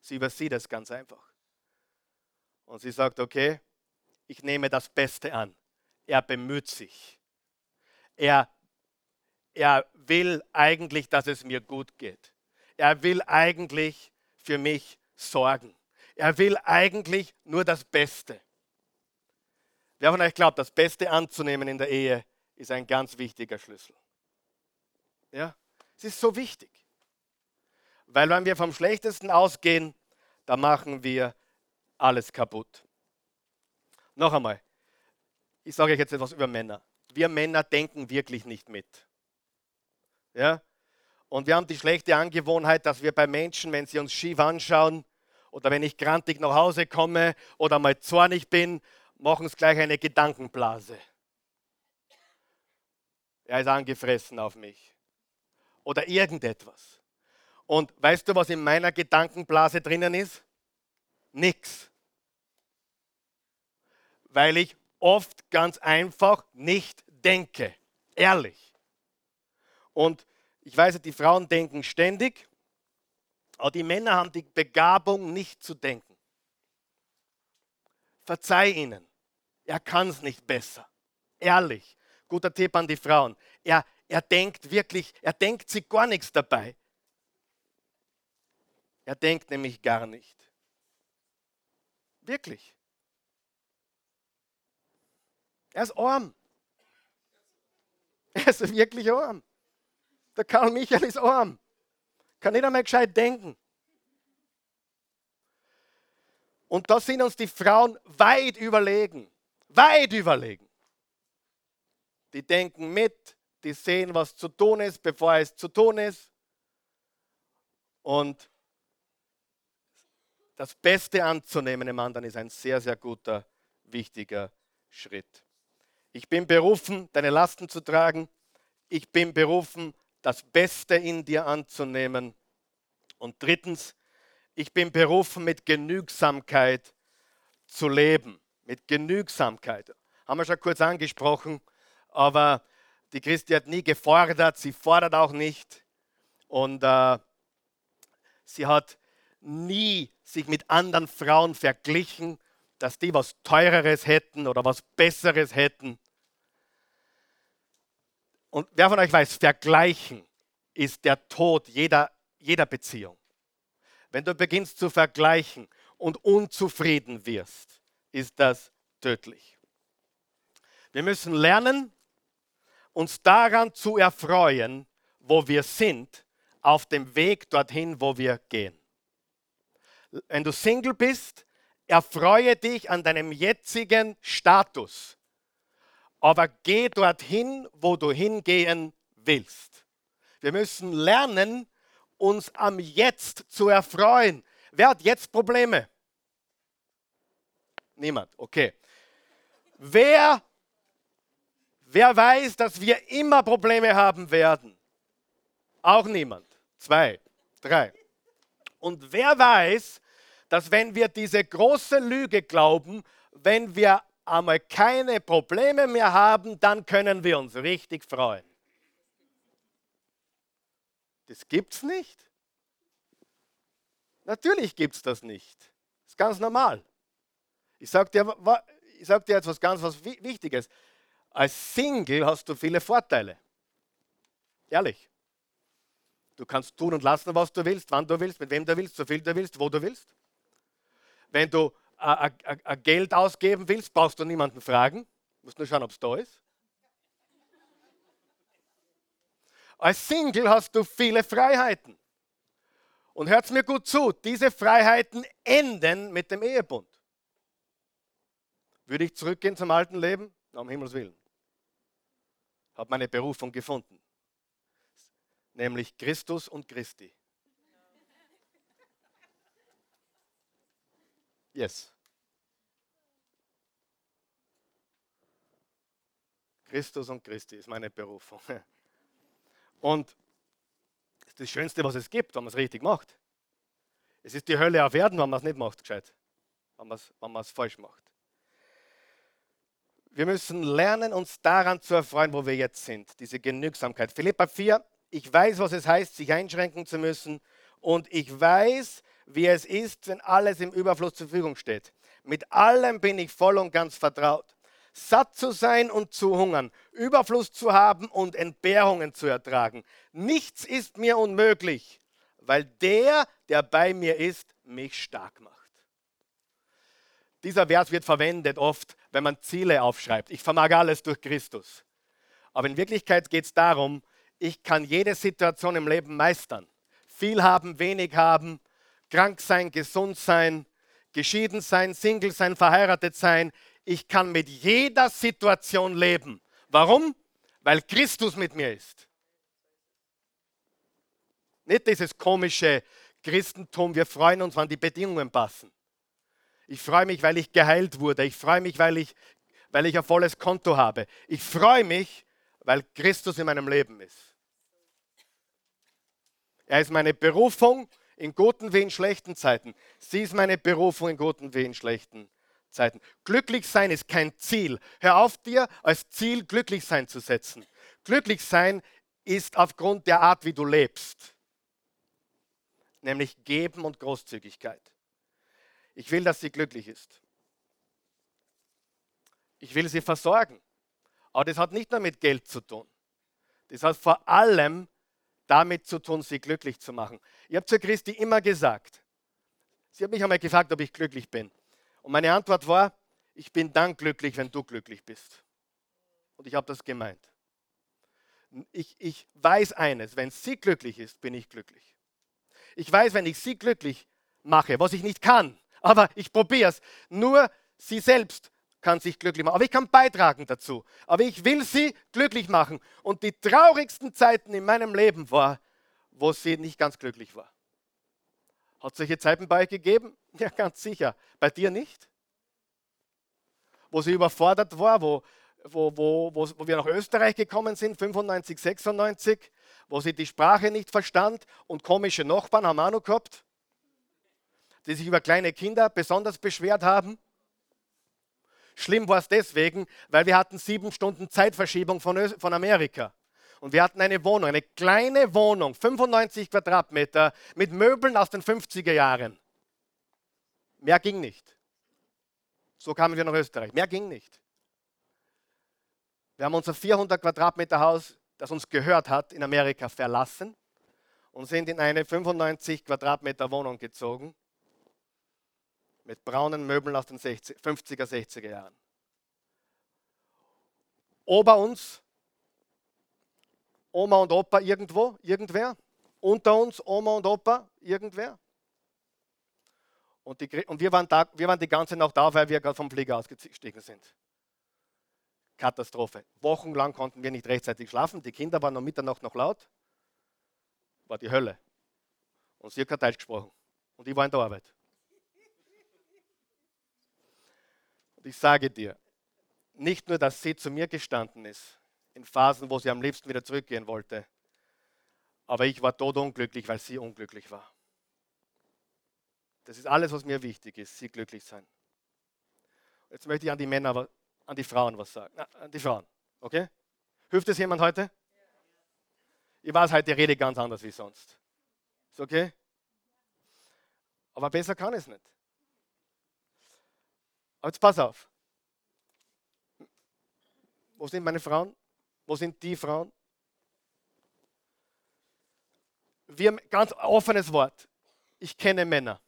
Sie übersieht es ganz einfach. Und sie sagt, okay, ich nehme das Beste an. Er bemüht sich. Er, er will eigentlich, dass es mir gut geht. Er will eigentlich für mich sorgen. Er will eigentlich nur das Beste. Wer von euch glaubt, das Beste anzunehmen in der Ehe ist ein ganz wichtiger Schlüssel? Ja, es ist so wichtig. Weil wenn wir vom Schlechtesten ausgehen, dann machen wir alles kaputt. Noch einmal, ich sage euch jetzt etwas über Männer. Wir Männer denken wirklich nicht mit. Ja? Und wir haben die schlechte Angewohnheit, dass wir bei Menschen, wenn sie uns schief anschauen, oder wenn ich grantig nach Hause komme oder mal zornig bin, machen es gleich eine Gedankenblase. Er ist angefressen auf mich. Oder irgendetwas. Und weißt du, was in meiner Gedankenblase drinnen ist? Nix. Weil ich oft ganz einfach nicht denke. Ehrlich. Und ich weiß, die Frauen denken ständig aber die Männer haben die Begabung, nicht zu denken. Verzeih ihnen. Er kann es nicht besser. Ehrlich. Guter Tipp an die Frauen. Er, er denkt wirklich, er denkt sich gar nichts dabei. Er denkt nämlich gar nicht. Wirklich. Er ist arm. Er ist wirklich arm. Der Karl Michael ist arm. Kann nicht einmal gescheit denken. Und da sind uns die Frauen weit überlegen. Weit überlegen. Die denken mit, die sehen, was zu tun ist, bevor es zu tun ist. Und das Beste anzunehmen im anderen ist ein sehr, sehr guter, wichtiger Schritt. Ich bin berufen, deine Lasten zu tragen. Ich bin berufen, das Beste in dir anzunehmen. Und drittens, ich bin berufen, mit Genügsamkeit zu leben. Mit Genügsamkeit. Haben wir schon kurz angesprochen, aber die Christi hat nie gefordert, sie fordert auch nicht. Und äh, sie hat nie sich mit anderen Frauen verglichen, dass die was Teureres hätten oder was Besseres hätten. Und wer von euch weiß, vergleichen ist der Tod jeder, jeder Beziehung. Wenn du beginnst zu vergleichen und unzufrieden wirst, ist das tödlich. Wir müssen lernen, uns daran zu erfreuen, wo wir sind, auf dem Weg dorthin, wo wir gehen. Wenn du Single bist, erfreue dich an deinem jetzigen Status, aber geh dorthin, wo du hingehen willst. Wir müssen lernen, uns am Jetzt zu erfreuen. Wer hat jetzt Probleme? Niemand, okay. Wer, wer weiß, dass wir immer Probleme haben werden? Auch niemand. Zwei, drei. Und wer weiß, dass wenn wir diese große Lüge glauben, wenn wir einmal keine Probleme mehr haben, dann können wir uns richtig freuen. Das gibt es nicht. Natürlich gibt es das nicht. Das ist ganz normal. Ich sage dir, sag dir jetzt was ganz was Wichtiges. Als Single hast du viele Vorteile. Ehrlich. Du kannst tun und lassen, was du willst, wann du willst, mit wem du willst, so viel du willst, wo du willst. Wenn du äh, äh, Geld ausgeben willst, brauchst du niemanden fragen. Du musst nur schauen, ob es da ist. Als Single hast du viele Freiheiten. Und hört mir gut zu, diese Freiheiten enden mit dem Ehebund. Würde ich zurückgehen zum alten Leben? Um Himmels Willen. Habe meine Berufung gefunden. Nämlich Christus und Christi. Yes. Christus und Christi ist meine Berufung. Und das ist das Schönste, was es gibt, wenn man es richtig macht. Es ist die Hölle auf Erden, wenn man es nicht macht, gescheit. Wenn man es, wenn man es falsch macht. Wir müssen lernen, uns daran zu erfreuen, wo wir jetzt sind. Diese Genügsamkeit. Philippa 4, ich weiß, was es heißt, sich einschränken zu müssen. Und ich weiß, wie es ist, wenn alles im Überfluss zur Verfügung steht. Mit allem bin ich voll und ganz vertraut. Satt zu sein und zu hungern, Überfluss zu haben und Entbehrungen zu ertragen. Nichts ist mir unmöglich, weil der, der bei mir ist, mich stark macht. Dieser Vers wird verwendet oft, wenn man Ziele aufschreibt. Ich vermag alles durch Christus. Aber in Wirklichkeit geht es darum, ich kann jede Situation im Leben meistern. Viel haben, wenig haben, krank sein, gesund sein, geschieden sein, Single sein, verheiratet sein. Ich kann mit jeder Situation leben. Warum? Weil Christus mit mir ist. Nicht dieses komische Christentum, wir freuen uns, wann die Bedingungen passen. Ich freue mich, weil ich geheilt wurde. Ich freue mich, weil ich, weil ich ein volles Konto habe. Ich freue mich, weil Christus in meinem Leben ist. Er ist meine Berufung in guten wie in schlechten Zeiten. Sie ist meine Berufung in guten wie in schlechten Zeiten. Glücklich sein ist kein Ziel. Hör auf dir als Ziel glücklich sein zu setzen. Glücklich sein ist aufgrund der Art, wie du lebst. Nämlich Geben und Großzügigkeit. Ich will, dass sie glücklich ist. Ich will sie versorgen. Aber das hat nicht nur mit Geld zu tun. Das hat vor allem damit zu tun, sie glücklich zu machen. Ich habe zu Christi immer gesagt, sie hat mich einmal gefragt, ob ich glücklich bin. Und meine Antwort war, ich bin dann glücklich, wenn du glücklich bist. Und ich habe das gemeint. Ich, ich weiß eines, wenn sie glücklich ist, bin ich glücklich. Ich weiß, wenn ich sie glücklich mache, was ich nicht kann, aber ich probiere es, nur sie selbst kann sich glücklich machen. Aber ich kann beitragen dazu. Aber ich will sie glücklich machen. Und die traurigsten Zeiten in meinem Leben war, wo sie nicht ganz glücklich war. Hat es solche Zeiten bei euch gegeben? Ja, ganz sicher. Bei dir nicht? Wo sie überfordert war, wo, wo, wo, wo, wo wir nach Österreich gekommen sind, 95, 96, wo sie die Sprache nicht verstand und komische Nachbarn haben auch noch gehabt. die sich über kleine Kinder besonders beschwert haben. Schlimm war es deswegen, weil wir hatten sieben Stunden Zeitverschiebung von, Amerika. Und wir hatten eine Wohnung, eine kleine Wohnung, 95 Quadratmeter, mit Möbeln aus den 50er Jahren. Mehr ging nicht. So kamen wir nach Österreich. Mehr ging nicht. Wir haben unser 400 Quadratmeter Haus, das uns gehört hat, in Amerika verlassen und sind in eine 95 Quadratmeter Wohnung gezogen mit braunen Möbeln aus den 60, 50er, 60er Jahren. Ober uns Oma und Opa irgendwo, irgendwer. Unter uns Oma und Opa, irgendwer. Und, die, und wir, waren da, wir waren die ganze Nacht da, weil wir gerade vom Flieger ausgestiegen sind. Katastrophe. Wochenlang konnten wir nicht rechtzeitig schlafen. Die Kinder waren um Mitternacht noch laut. War die Hölle. Und sie hat Deutsch gesprochen. Und ich war in der Arbeit. Und ich sage dir, nicht nur, dass sie zu mir gestanden ist, in Phasen, wo sie am liebsten wieder zurückgehen wollte, aber ich war todunglücklich, weil sie unglücklich war. Das ist alles, was mir wichtig ist, sie glücklich sein. Jetzt möchte ich an die Männer, an die Frauen was sagen. Na, an die Frauen, okay? Hilft es jemand heute? Ich weiß heute, rede ganz anders wie sonst. Ist okay? Aber besser kann es nicht. Aber jetzt pass auf. Wo sind meine Frauen? Wo sind die Frauen? Wir haben ganz offenes Wort. Ich kenne Männer.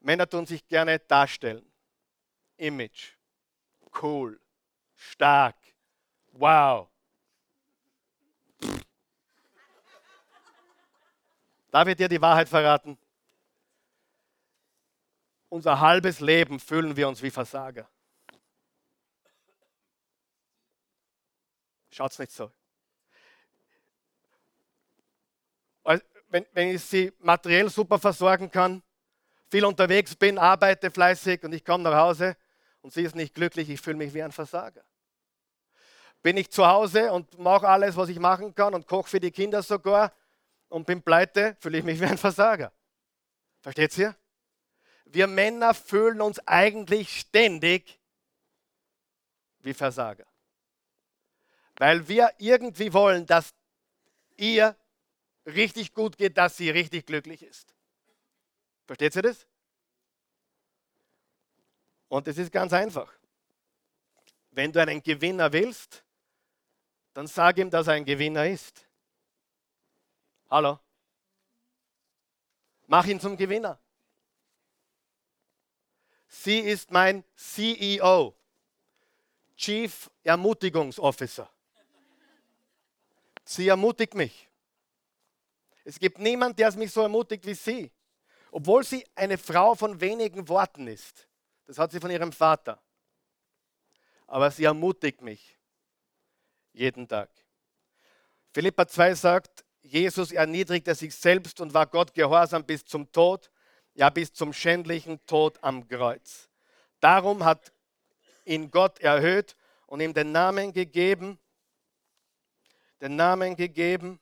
Männer tun sich gerne darstellen. Image. Cool. Stark. Wow. Darf ich dir die Wahrheit verraten? unser halbes Leben fühlen wir uns wie Versager. Schaut es nicht so. Wenn, wenn ich sie materiell super versorgen kann, viel unterwegs bin, arbeite fleißig und ich komme nach Hause und sie ist nicht glücklich, ich fühle mich wie ein Versager. Bin ich zu Hause und mache alles, was ich machen kann und koche für die Kinder sogar und bin pleite, fühle ich mich wie ein Versager. Versteht ihr? wir Männer fühlen uns eigentlich ständig wie Versager. Weil wir irgendwie wollen, dass ihr richtig gut geht, dass sie richtig glücklich ist. Versteht ihr das? Und es ist ganz einfach. Wenn du einen Gewinner willst, dann sag ihm, dass er ein Gewinner ist. Hallo? Mach ihn zum Gewinner. Sie ist mein CEO, Chief Ermutigungsofficer. Sie ermutigt mich. Es gibt niemanden, der mich so ermutigt wie sie. Obwohl sie eine Frau von wenigen Worten ist. Das hat sie von ihrem Vater. Aber sie ermutigt mich jeden Tag. Philippa 2 sagt, Jesus erniedrigte sich selbst und war Gott gehorsam bis zum Tod, ja bis zum schändlichen Tod am Kreuz. Darum hat ihn Gott erhöht und ihm den Namen gegeben, den Namen gegeben,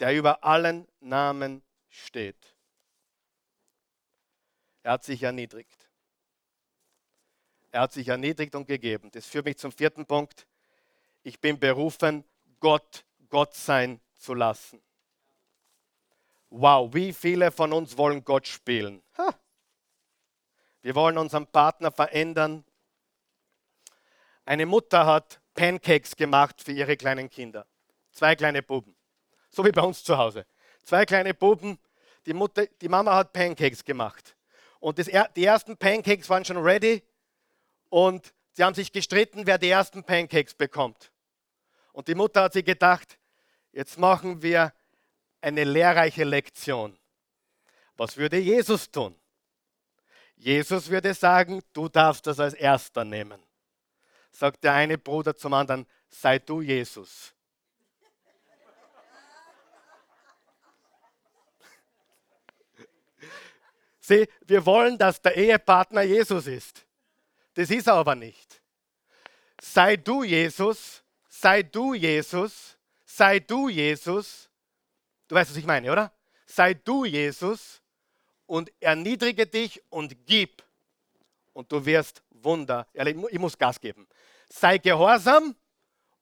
der über allen Namen steht. Er hat sich erniedrigt. Er hat sich erniedrigt und gegeben. Das führt mich zum vierten Punkt. Ich bin berufen, Gott Gott sein zu lassen. Wow, wie viele von uns wollen Gott spielen? Ha. Wir wollen unseren Partner verändern. Eine Mutter hat Pancakes gemacht für ihre kleinen Kinder. Zwei kleine Buben. So wie bei uns zu Hause. Zwei kleine Buben. Die, Mutter, die Mama hat Pancakes gemacht. Und das, die ersten Pancakes waren schon ready. Und sie haben sich gestritten, wer die ersten Pancakes bekommt. Und die Mutter hat sich gedacht, jetzt machen wir eine lehrreiche Lektion. Was würde Jesus tun? Jesus würde sagen, du darfst das als erster nehmen. Sagt der eine Bruder zum anderen, sei du Jesus. Sieh, wir wollen, dass der Ehepartner Jesus ist. Das ist er aber nicht. Sei du Jesus, sei du Jesus, sei du Jesus Du weißt, was ich meine, oder? Sei du Jesus und erniedrige dich und gib. Und du wirst Wunder. Ich muss Gas geben. Sei gehorsam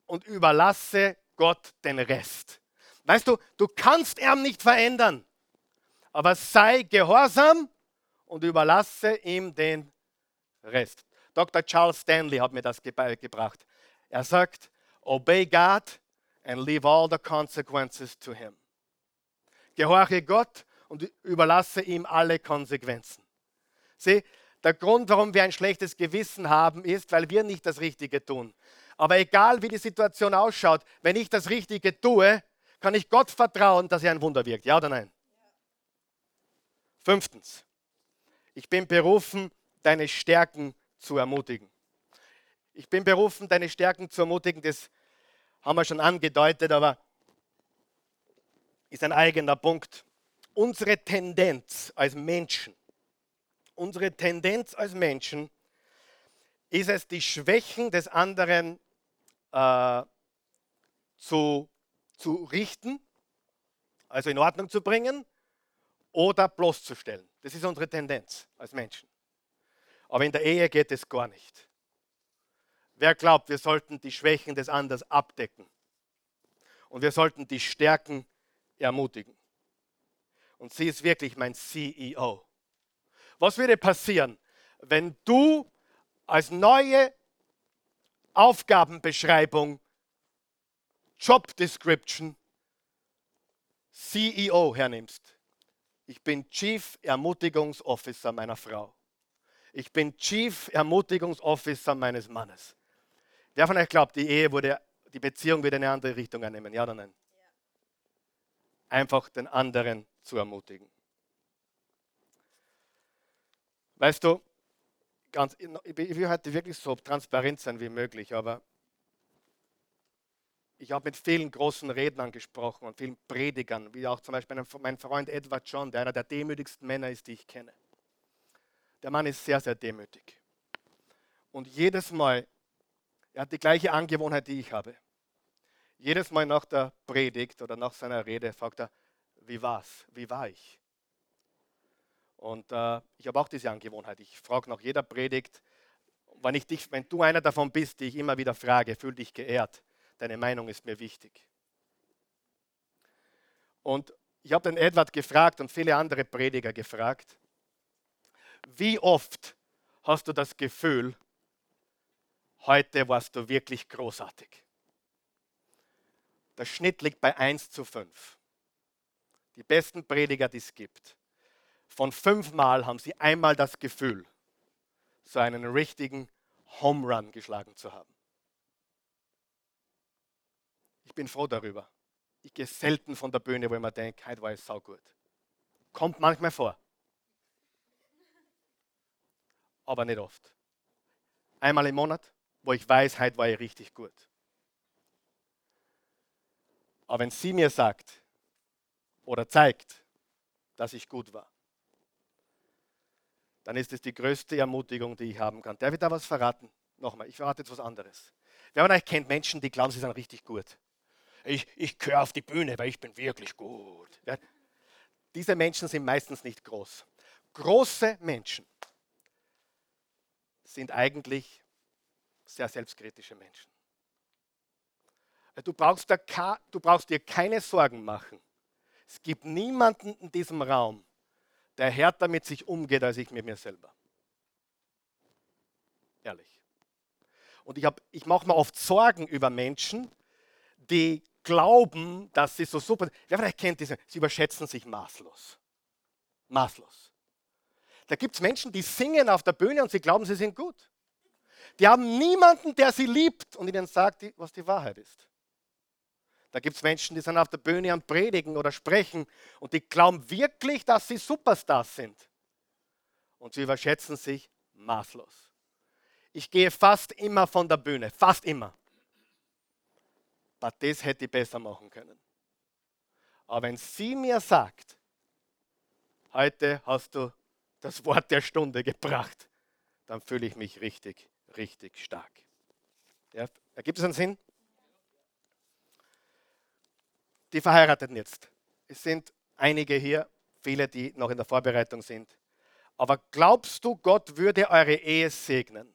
und überlasse Gott den Rest. Weißt du, du kannst ihn nicht verändern, aber sei gehorsam und überlasse ihm den Rest. Dr. Charles Stanley hat mir das gebracht. Er sagt, obey God and leave all the consequences to him. Gehorche Gott und überlasse ihm alle Konsequenzen. Sieh, der Grund, warum wir ein schlechtes Gewissen haben, ist, weil wir nicht das Richtige tun. Aber egal wie die Situation ausschaut, wenn ich das Richtige tue, kann ich Gott vertrauen, dass er ein Wunder wirkt. Ja oder nein? Fünftens, ich bin berufen, deine Stärken zu ermutigen. Ich bin berufen, deine Stärken zu ermutigen. Das haben wir schon angedeutet, aber ist ein eigener Punkt. Unsere Tendenz als Menschen, unsere Tendenz als Menschen ist es, die Schwächen des anderen äh, zu, zu richten, also in Ordnung zu bringen oder bloßzustellen. Das ist unsere Tendenz als Menschen. Aber in der Ehe geht es gar nicht. Wer glaubt, wir sollten die Schwächen des anderen abdecken? Und wir sollten die Stärken ermutigen. Und sie ist wirklich mein CEO. Was würde passieren, wenn du als neue Aufgabenbeschreibung, Job Description, CEO hernimmst? Ich bin Chief Ermutigungsofficer meiner Frau. Ich bin Chief Ermutigungsofficer meines Mannes. Wer von euch glaubt, die Ehe wurde, die Beziehung wird eine andere Richtung annehmen? Ja oder nein? Einfach den anderen zu ermutigen. Weißt du, ganz, ich will heute wirklich so transparent sein wie möglich, aber ich habe mit vielen großen Rednern gesprochen und vielen Predigern, wie auch zum Beispiel mein Freund Edward John, der einer der demütigsten Männer ist, die ich kenne. Der Mann ist sehr, sehr demütig. Und jedes Mal, er hat die gleiche Angewohnheit, die ich habe. Jedes Mal nach der Predigt oder nach seiner Rede fragt er, wie war's? Wie war ich? Und äh, ich habe auch diese Angewohnheit. Ich frage nach jeder Predigt, wenn, ich dich, wenn du einer davon bist, die ich immer wieder frage, fühl dich geehrt. Deine Meinung ist mir wichtig. Und ich habe den Edward gefragt und viele andere Prediger gefragt, wie oft hast du das Gefühl, heute warst du wirklich großartig? Der Schnitt liegt bei 1 zu 5. Die besten Prediger, die es gibt. Von fünfmal haben sie einmal das Gefühl, so einen richtigen Home Run geschlagen zu haben. Ich bin froh darüber. Ich gehe selten von der Bühne, wo ich mir denke, heute war es saugut. Kommt manchmal vor. aber nicht oft. Einmal im Monat, wo ich weiß, heute war ich richtig gut. Aber wenn sie mir sagt oder zeigt, dass ich gut war, dann ist es die größte Ermutigung, die ich haben kann. Der wird da was verraten? Nochmal, ich verrate jetzt was anderes. Wer von euch kennt Menschen, die glauben, sie sind richtig gut. Ich, ich gehöre auf die Bühne, weil ich bin wirklich gut. Ja? Diese Menschen sind meistens nicht groß. Große Menschen sind eigentlich sehr selbstkritische Menschen. Du brauchst, du brauchst dir keine Sorgen machen. Es gibt niemanden in diesem Raum, der härter mit sich umgeht, als ich mit mir selber. Ehrlich. Und ich, ich mache mir oft Sorgen über Menschen, die glauben, dass sie so super. Wer vielleicht kennt diese, sie überschätzen sich maßlos. Maßlos. Da gibt es Menschen, die singen auf der Bühne und sie glauben, sie sind gut. Die haben niemanden, der sie liebt und ihnen sagt, was die Wahrheit ist. Da gibt es Menschen, die sind auf der Bühne am Predigen oder sprechen und die glauben wirklich, dass sie Superstars sind. Und sie überschätzen sich maßlos. Ich gehe fast immer von der Bühne, fast immer. Aber das hätte ich besser machen können. Aber wenn sie mir sagt, heute hast du das Wort der Stunde gebracht, dann fühle ich mich richtig, richtig stark. Ja, ergibt es einen Sinn? Die Verheirateten jetzt. Es sind einige hier, viele, die noch in der Vorbereitung sind. Aber glaubst du, Gott würde eure Ehe segnen,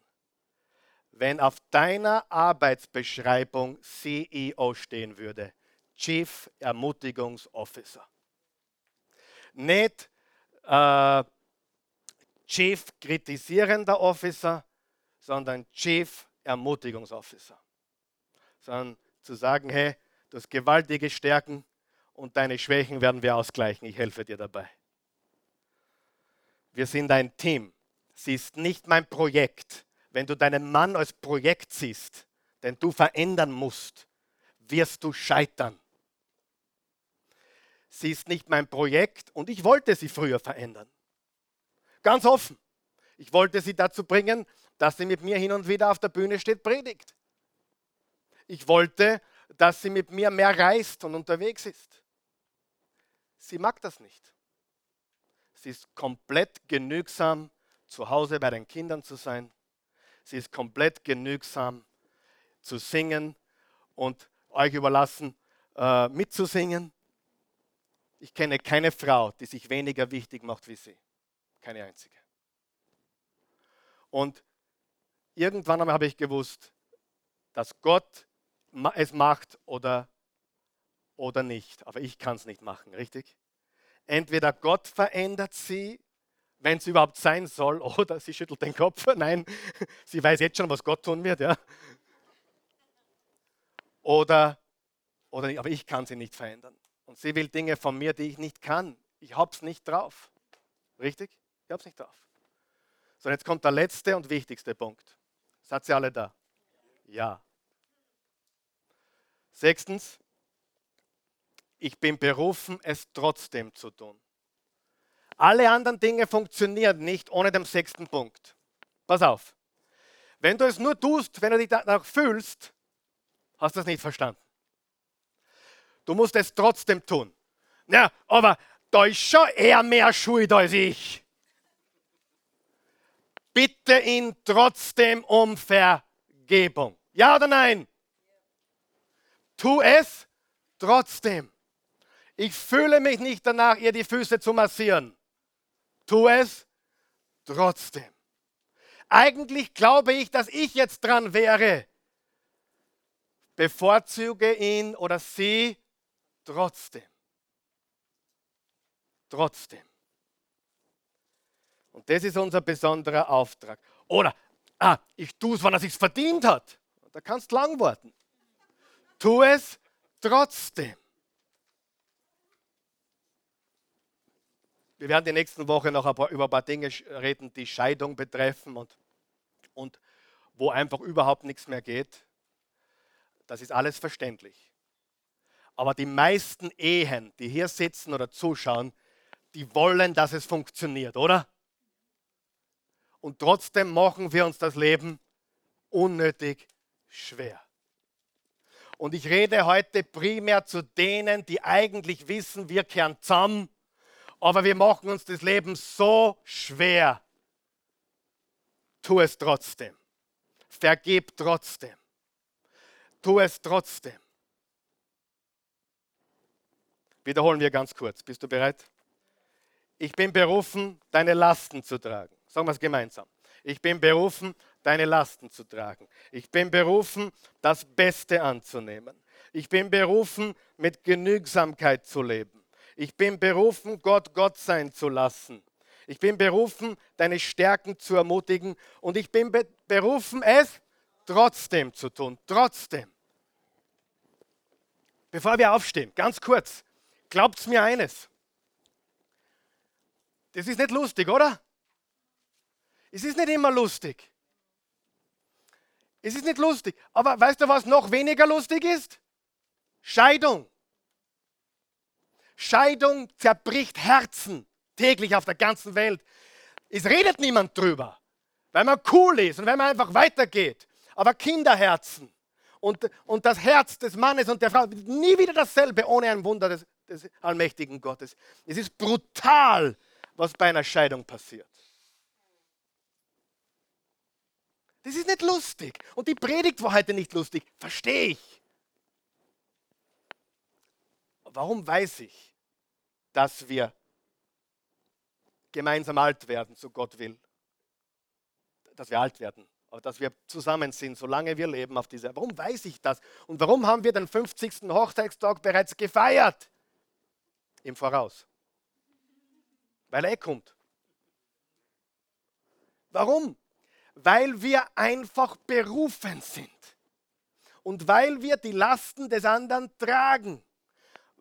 wenn auf deiner Arbeitsbeschreibung CEO stehen würde? Chief Ermutigungsofficer. Nicht äh, Chief kritisierender Officer, sondern Chief Ermutigungsofficer. Sondern zu sagen, hey, du hast gewaltige Stärken und deine Schwächen werden wir ausgleichen. Ich helfe dir dabei. Wir sind ein Team. Sie ist nicht mein Projekt. Wenn du deinen Mann als Projekt siehst, den du verändern musst, wirst du scheitern. Sie ist nicht mein Projekt und ich wollte sie früher verändern. Ganz offen. Ich wollte sie dazu bringen, dass sie mit mir hin und wieder auf der Bühne steht, predigt. Ich wollte, dass sie mit mir mehr reist und unterwegs ist. Sie mag das nicht. Sie ist komplett genügsam, zu Hause bei den Kindern zu sein. Sie ist komplett genügsam, zu singen und euch überlassen, äh, mitzusingen. Ich kenne keine Frau, die sich weniger wichtig macht wie sie. Keine einzige. Und irgendwann einmal habe ich gewusst, dass Gott es macht oder, oder nicht. Aber ich kann es nicht machen, richtig? Entweder Gott verändert sie, wenn es überhaupt sein soll, oder sie schüttelt den Kopf. Nein, sie weiß jetzt schon, was Gott tun wird. Ja? Oder, oder aber ich kann sie nicht verändern. Und sie will Dinge von mir, die ich nicht kann. Ich habe es nicht drauf. Richtig? Ich habe es nicht drauf. So, jetzt kommt der letzte und wichtigste Punkt. Seid ihr alle da? Ja. Sechstens, ich bin berufen, es trotzdem zu tun. Alle anderen Dinge funktionieren nicht ohne den sechsten Punkt. Pass auf. Wenn du es nur tust, wenn du dich danach fühlst, hast du es nicht verstanden. Du musst es trotzdem tun. Ja, aber da ist schon eher mehr Schuld als ich. Bitte ihn trotzdem um Vergebung. Ja oder nein? Tu es trotzdem. Ich fühle mich nicht danach, ihr die Füße zu massieren. Tu es trotzdem. Eigentlich glaube ich, dass ich jetzt dran wäre. Bevorzuge ihn oder sie trotzdem. Trotzdem. Und das ist unser besonderer Auftrag. Oder, ah, ich tue es, wann er sich verdient hat. Da kannst du lang warten. Tu es trotzdem. Wir werden die nächsten Woche noch ein paar, über ein paar Dinge reden, die Scheidung betreffen und, und wo einfach überhaupt nichts mehr geht. Das ist alles verständlich. Aber die meisten Ehen, die hier sitzen oder zuschauen, die wollen, dass es funktioniert, oder? Und trotzdem machen wir uns das Leben unnötig schwer. Und ich rede heute primär zu denen, die eigentlich wissen, wir kehren zusammen aber wir machen uns das Leben so schwer. Tu es trotzdem. Vergib trotzdem. Tu es trotzdem. Wiederholen wir ganz kurz. Bist du bereit? Ich bin berufen, deine Lasten zu tragen. Sagen wir es gemeinsam. Ich bin berufen, deine Lasten zu tragen. Ich bin berufen, das Beste anzunehmen. Ich bin berufen, mit Genügsamkeit zu leben. Ich bin berufen, Gott Gott sein zu lassen. Ich bin berufen, deine Stärken zu ermutigen und ich bin be berufen, es trotzdem zu tun. Trotzdem. Bevor wir aufstehen, ganz kurz, glaubt mir eines. Das ist nicht lustig, oder? Es ist nicht immer lustig. Es ist nicht lustig. Aber weißt du, was noch weniger lustig ist? Scheidung. Scheidung zerbricht Herzen täglich auf der ganzen Welt. Es redet niemand drüber, weil man cool ist und weil man einfach weitergeht. Aber Kinderherzen und, und das Herz des Mannes und der Frau, nie wieder dasselbe ohne ein Wunder des, des allmächtigen Gottes. Es ist brutal, was bei einer Scheidung passiert. Das ist nicht lustig. Und die Predigt war heute nicht lustig. Verstehe ich. Warum weiß ich, dass wir gemeinsam alt werden, so Gott will. Dass wir alt werden, aber dass wir zusammen sind, solange wir leben auf dieser. Warum weiß ich das? Und warum haben wir den 50. Hochzeitstag bereits gefeiert? Im Voraus. Weil er eh kommt. Warum? Weil wir einfach berufen sind. Und weil wir die Lasten des anderen tragen.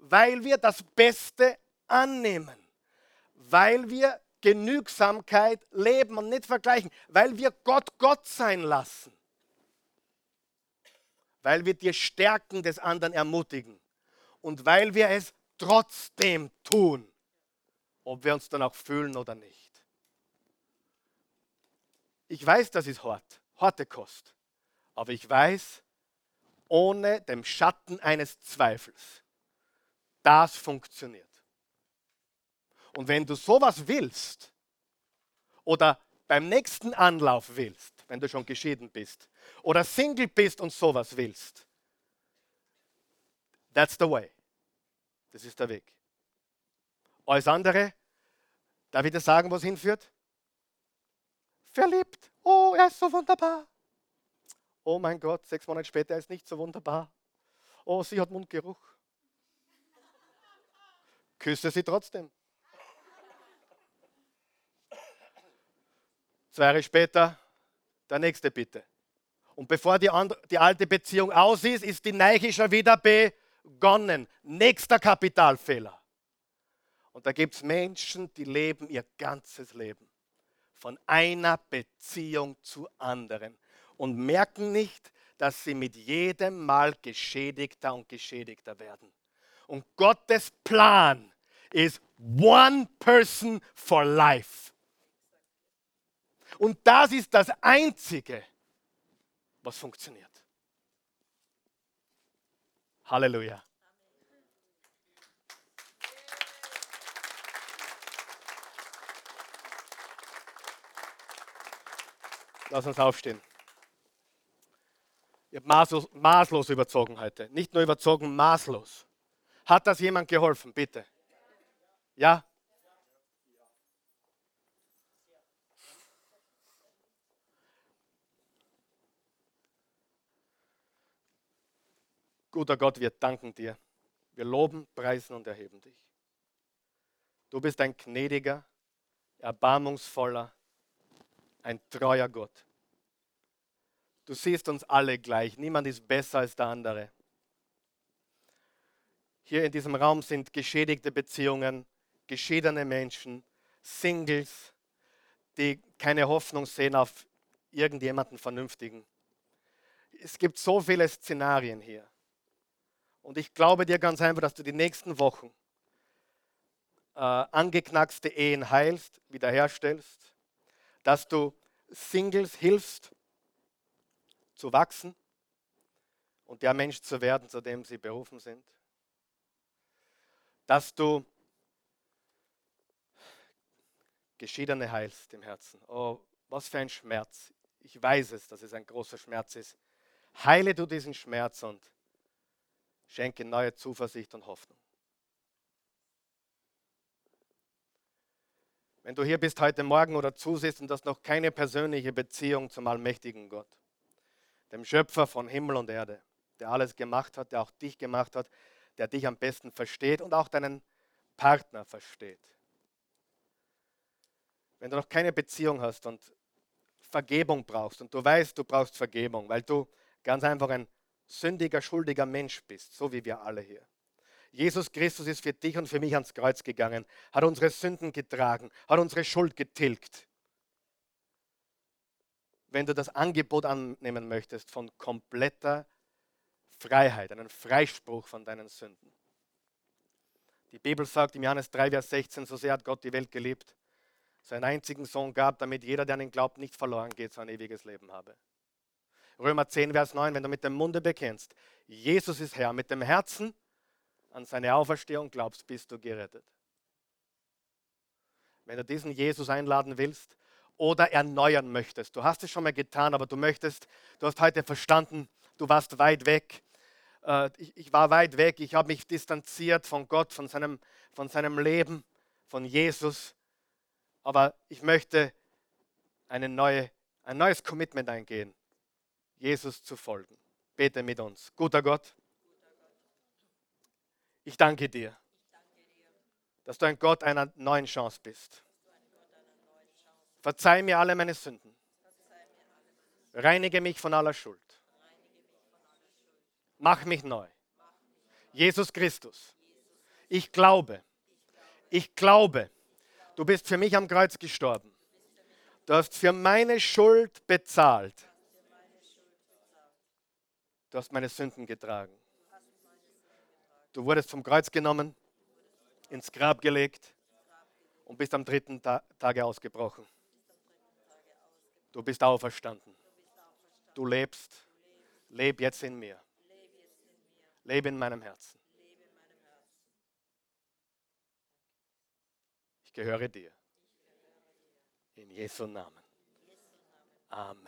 Weil wir das Beste annehmen. Weil wir Genügsamkeit leben und nicht vergleichen, weil wir Gott Gott sein lassen, weil wir die Stärken des anderen ermutigen und weil wir es trotzdem tun, ob wir uns dann auch fühlen oder nicht. Ich weiß, das ist hart, harte Kost, aber ich weiß, ohne dem Schatten eines Zweifels, das funktioniert. Und wenn du sowas willst oder beim nächsten Anlauf willst, wenn du schon geschieden bist oder Single bist und sowas willst, that's the way. Das ist der Weg. Alles andere, darf ich dir sagen, wo es hinführt? Verliebt. Oh, er ist so wunderbar. Oh mein Gott, sechs Monate später er ist nicht so wunderbar. Oh, sie hat Mundgeruch. Küsse sie trotzdem. Zwei Jahre später der nächste Bitte. Und bevor die, andere, die alte Beziehung aus ist, ist die Neiche schon wieder begonnen. Nächster Kapitalfehler. Und da gibt es Menschen, die leben ihr ganzes Leben von einer Beziehung zu anderen und merken nicht, dass sie mit jedem Mal geschädigter und geschädigter werden. Und Gottes Plan ist one person for life. Und das ist das Einzige, was funktioniert. Halleluja. Lass uns aufstehen. Ich habe maßlos, maßlos überzogen heute. Nicht nur überzogen, maßlos. Hat das jemand geholfen, bitte? Ja? Guter Gott, wir danken dir. Wir loben, preisen und erheben dich. Du bist ein gnädiger, erbarmungsvoller, ein treuer Gott. Du siehst uns alle gleich. Niemand ist besser als der andere. Hier in diesem Raum sind geschädigte Beziehungen, geschiedene Menschen, Singles, die keine Hoffnung sehen auf irgendjemanden Vernünftigen. Es gibt so viele Szenarien hier. Und ich glaube dir ganz einfach, dass du die nächsten Wochen äh, angeknackste Ehen heilst, wiederherstellst, dass du Singles hilfst zu wachsen und der Mensch zu werden, zu dem sie berufen sind. Dass du Geschiedene heilst im Herzen. Oh, was für ein Schmerz. Ich weiß es, dass es ein großer Schmerz ist. Heile du diesen Schmerz und Schenke neue Zuversicht und Hoffnung. Wenn du hier bist heute Morgen oder zusiehst und hast noch keine persönliche Beziehung zum allmächtigen Gott, dem Schöpfer von Himmel und Erde, der alles gemacht hat, der auch dich gemacht hat, der dich am besten versteht und auch deinen Partner versteht. Wenn du noch keine Beziehung hast und Vergebung brauchst und du weißt, du brauchst Vergebung, weil du ganz einfach ein sündiger, schuldiger Mensch bist, so wie wir alle hier. Jesus Christus ist für dich und für mich ans Kreuz gegangen, hat unsere Sünden getragen, hat unsere Schuld getilgt. Wenn du das Angebot annehmen möchtest von kompletter Freiheit, einen Freispruch von deinen Sünden. Die Bibel sagt im Johannes 3, Vers 16, so sehr hat Gott die Welt geliebt, seinen einzigen Sohn gab, damit jeder, der an ihn glaubt, nicht verloren geht, sein ewiges Leben habe. Römer 10, Vers 9, wenn du mit dem Munde bekennst, Jesus ist Herr, mit dem Herzen an seine Auferstehung glaubst, bist du gerettet. Wenn du diesen Jesus einladen willst oder erneuern möchtest, du hast es schon mal getan, aber du möchtest, du hast heute verstanden, du warst weit weg. Äh, ich war weit weg, ich habe mich distanziert von Gott, von seinem, von seinem Leben, von Jesus. Aber ich möchte eine neue, ein neues Commitment eingehen, Jesus zu folgen. Bete mit uns. Guter Gott, ich danke dir, dass du ein Gott einer neuen Chance bist. Verzeih mir alle meine Sünden. Reinige mich von aller Schuld. Mach mich neu. Jesus Christus, ich glaube, ich glaube, du bist für mich am Kreuz gestorben. Du hast für meine Schuld bezahlt. Du hast meine Sünden getragen. Du wurdest vom Kreuz genommen, ins Grab gelegt und bist am dritten Tage ausgebrochen. Du bist auferstanden. Du lebst. Leb jetzt in mir. Lebe in meinem Herzen. Gehöre dir. In Jesu Namen. Amen.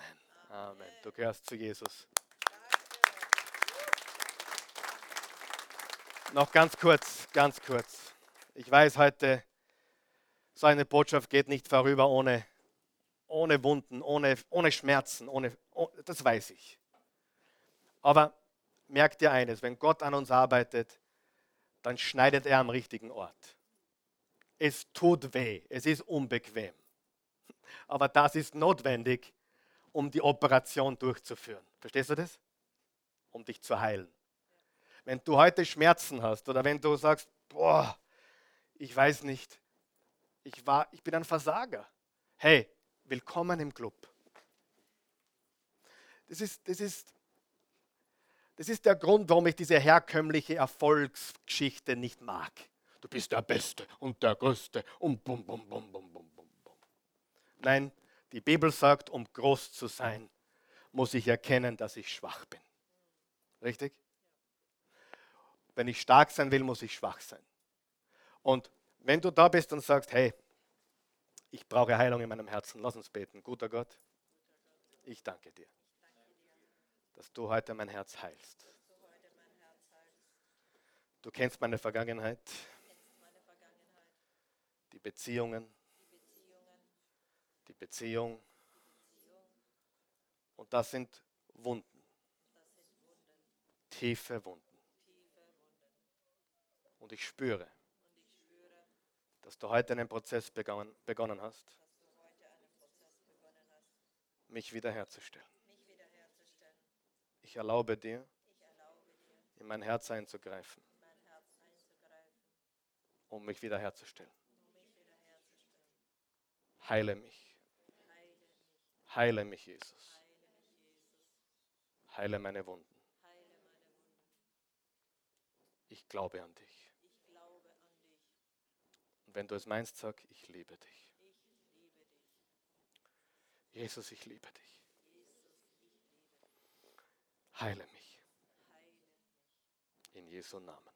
Amen. Du gehörst zu Jesus. Noch ganz kurz, ganz kurz. Ich weiß heute, so eine Botschaft geht nicht vorüber ohne, ohne Wunden, ohne, ohne Schmerzen, ohne, oh, das weiß ich. Aber merkt ihr eines, wenn Gott an uns arbeitet, dann schneidet er am richtigen Ort. Es tut weh, es ist unbequem. Aber das ist notwendig, um die Operation durchzuführen. Verstehst du das? Um dich zu heilen. Wenn du heute Schmerzen hast oder wenn du sagst, boah, ich weiß nicht, ich, war, ich bin ein Versager. Hey, willkommen im Club. Das ist, das ist das ist der Grund, warum ich diese herkömmliche Erfolgsgeschichte nicht mag. Du bist der Beste und der Größte und bum, bum, bum, bum, bum, bum, bum. Nein, die Bibel sagt, um groß zu sein, muss ich erkennen, dass ich schwach bin. Richtig? Wenn ich stark sein will, muss ich schwach sein. Und wenn du da bist und sagst, hey, ich brauche Heilung in meinem Herzen, lass uns beten. Guter Gott, ich danke dir dass du heute mein Herz heilst. Du kennst meine Vergangenheit, Beziehungen, die Beziehung. Und das sind Wunden, tiefe Wunden. Und ich spüre, dass du heute einen Prozess begonnen hast, mich wiederherzustellen. Ich erlaube dir, in mein Herz einzugreifen, um mich wiederherzustellen. Heile mich. Heile mich, Jesus. Heile meine Wunden. Ich glaube an dich. Und wenn du es meinst, sag, ich liebe dich. Jesus, ich liebe dich. Heile mich. In Jesu Namen.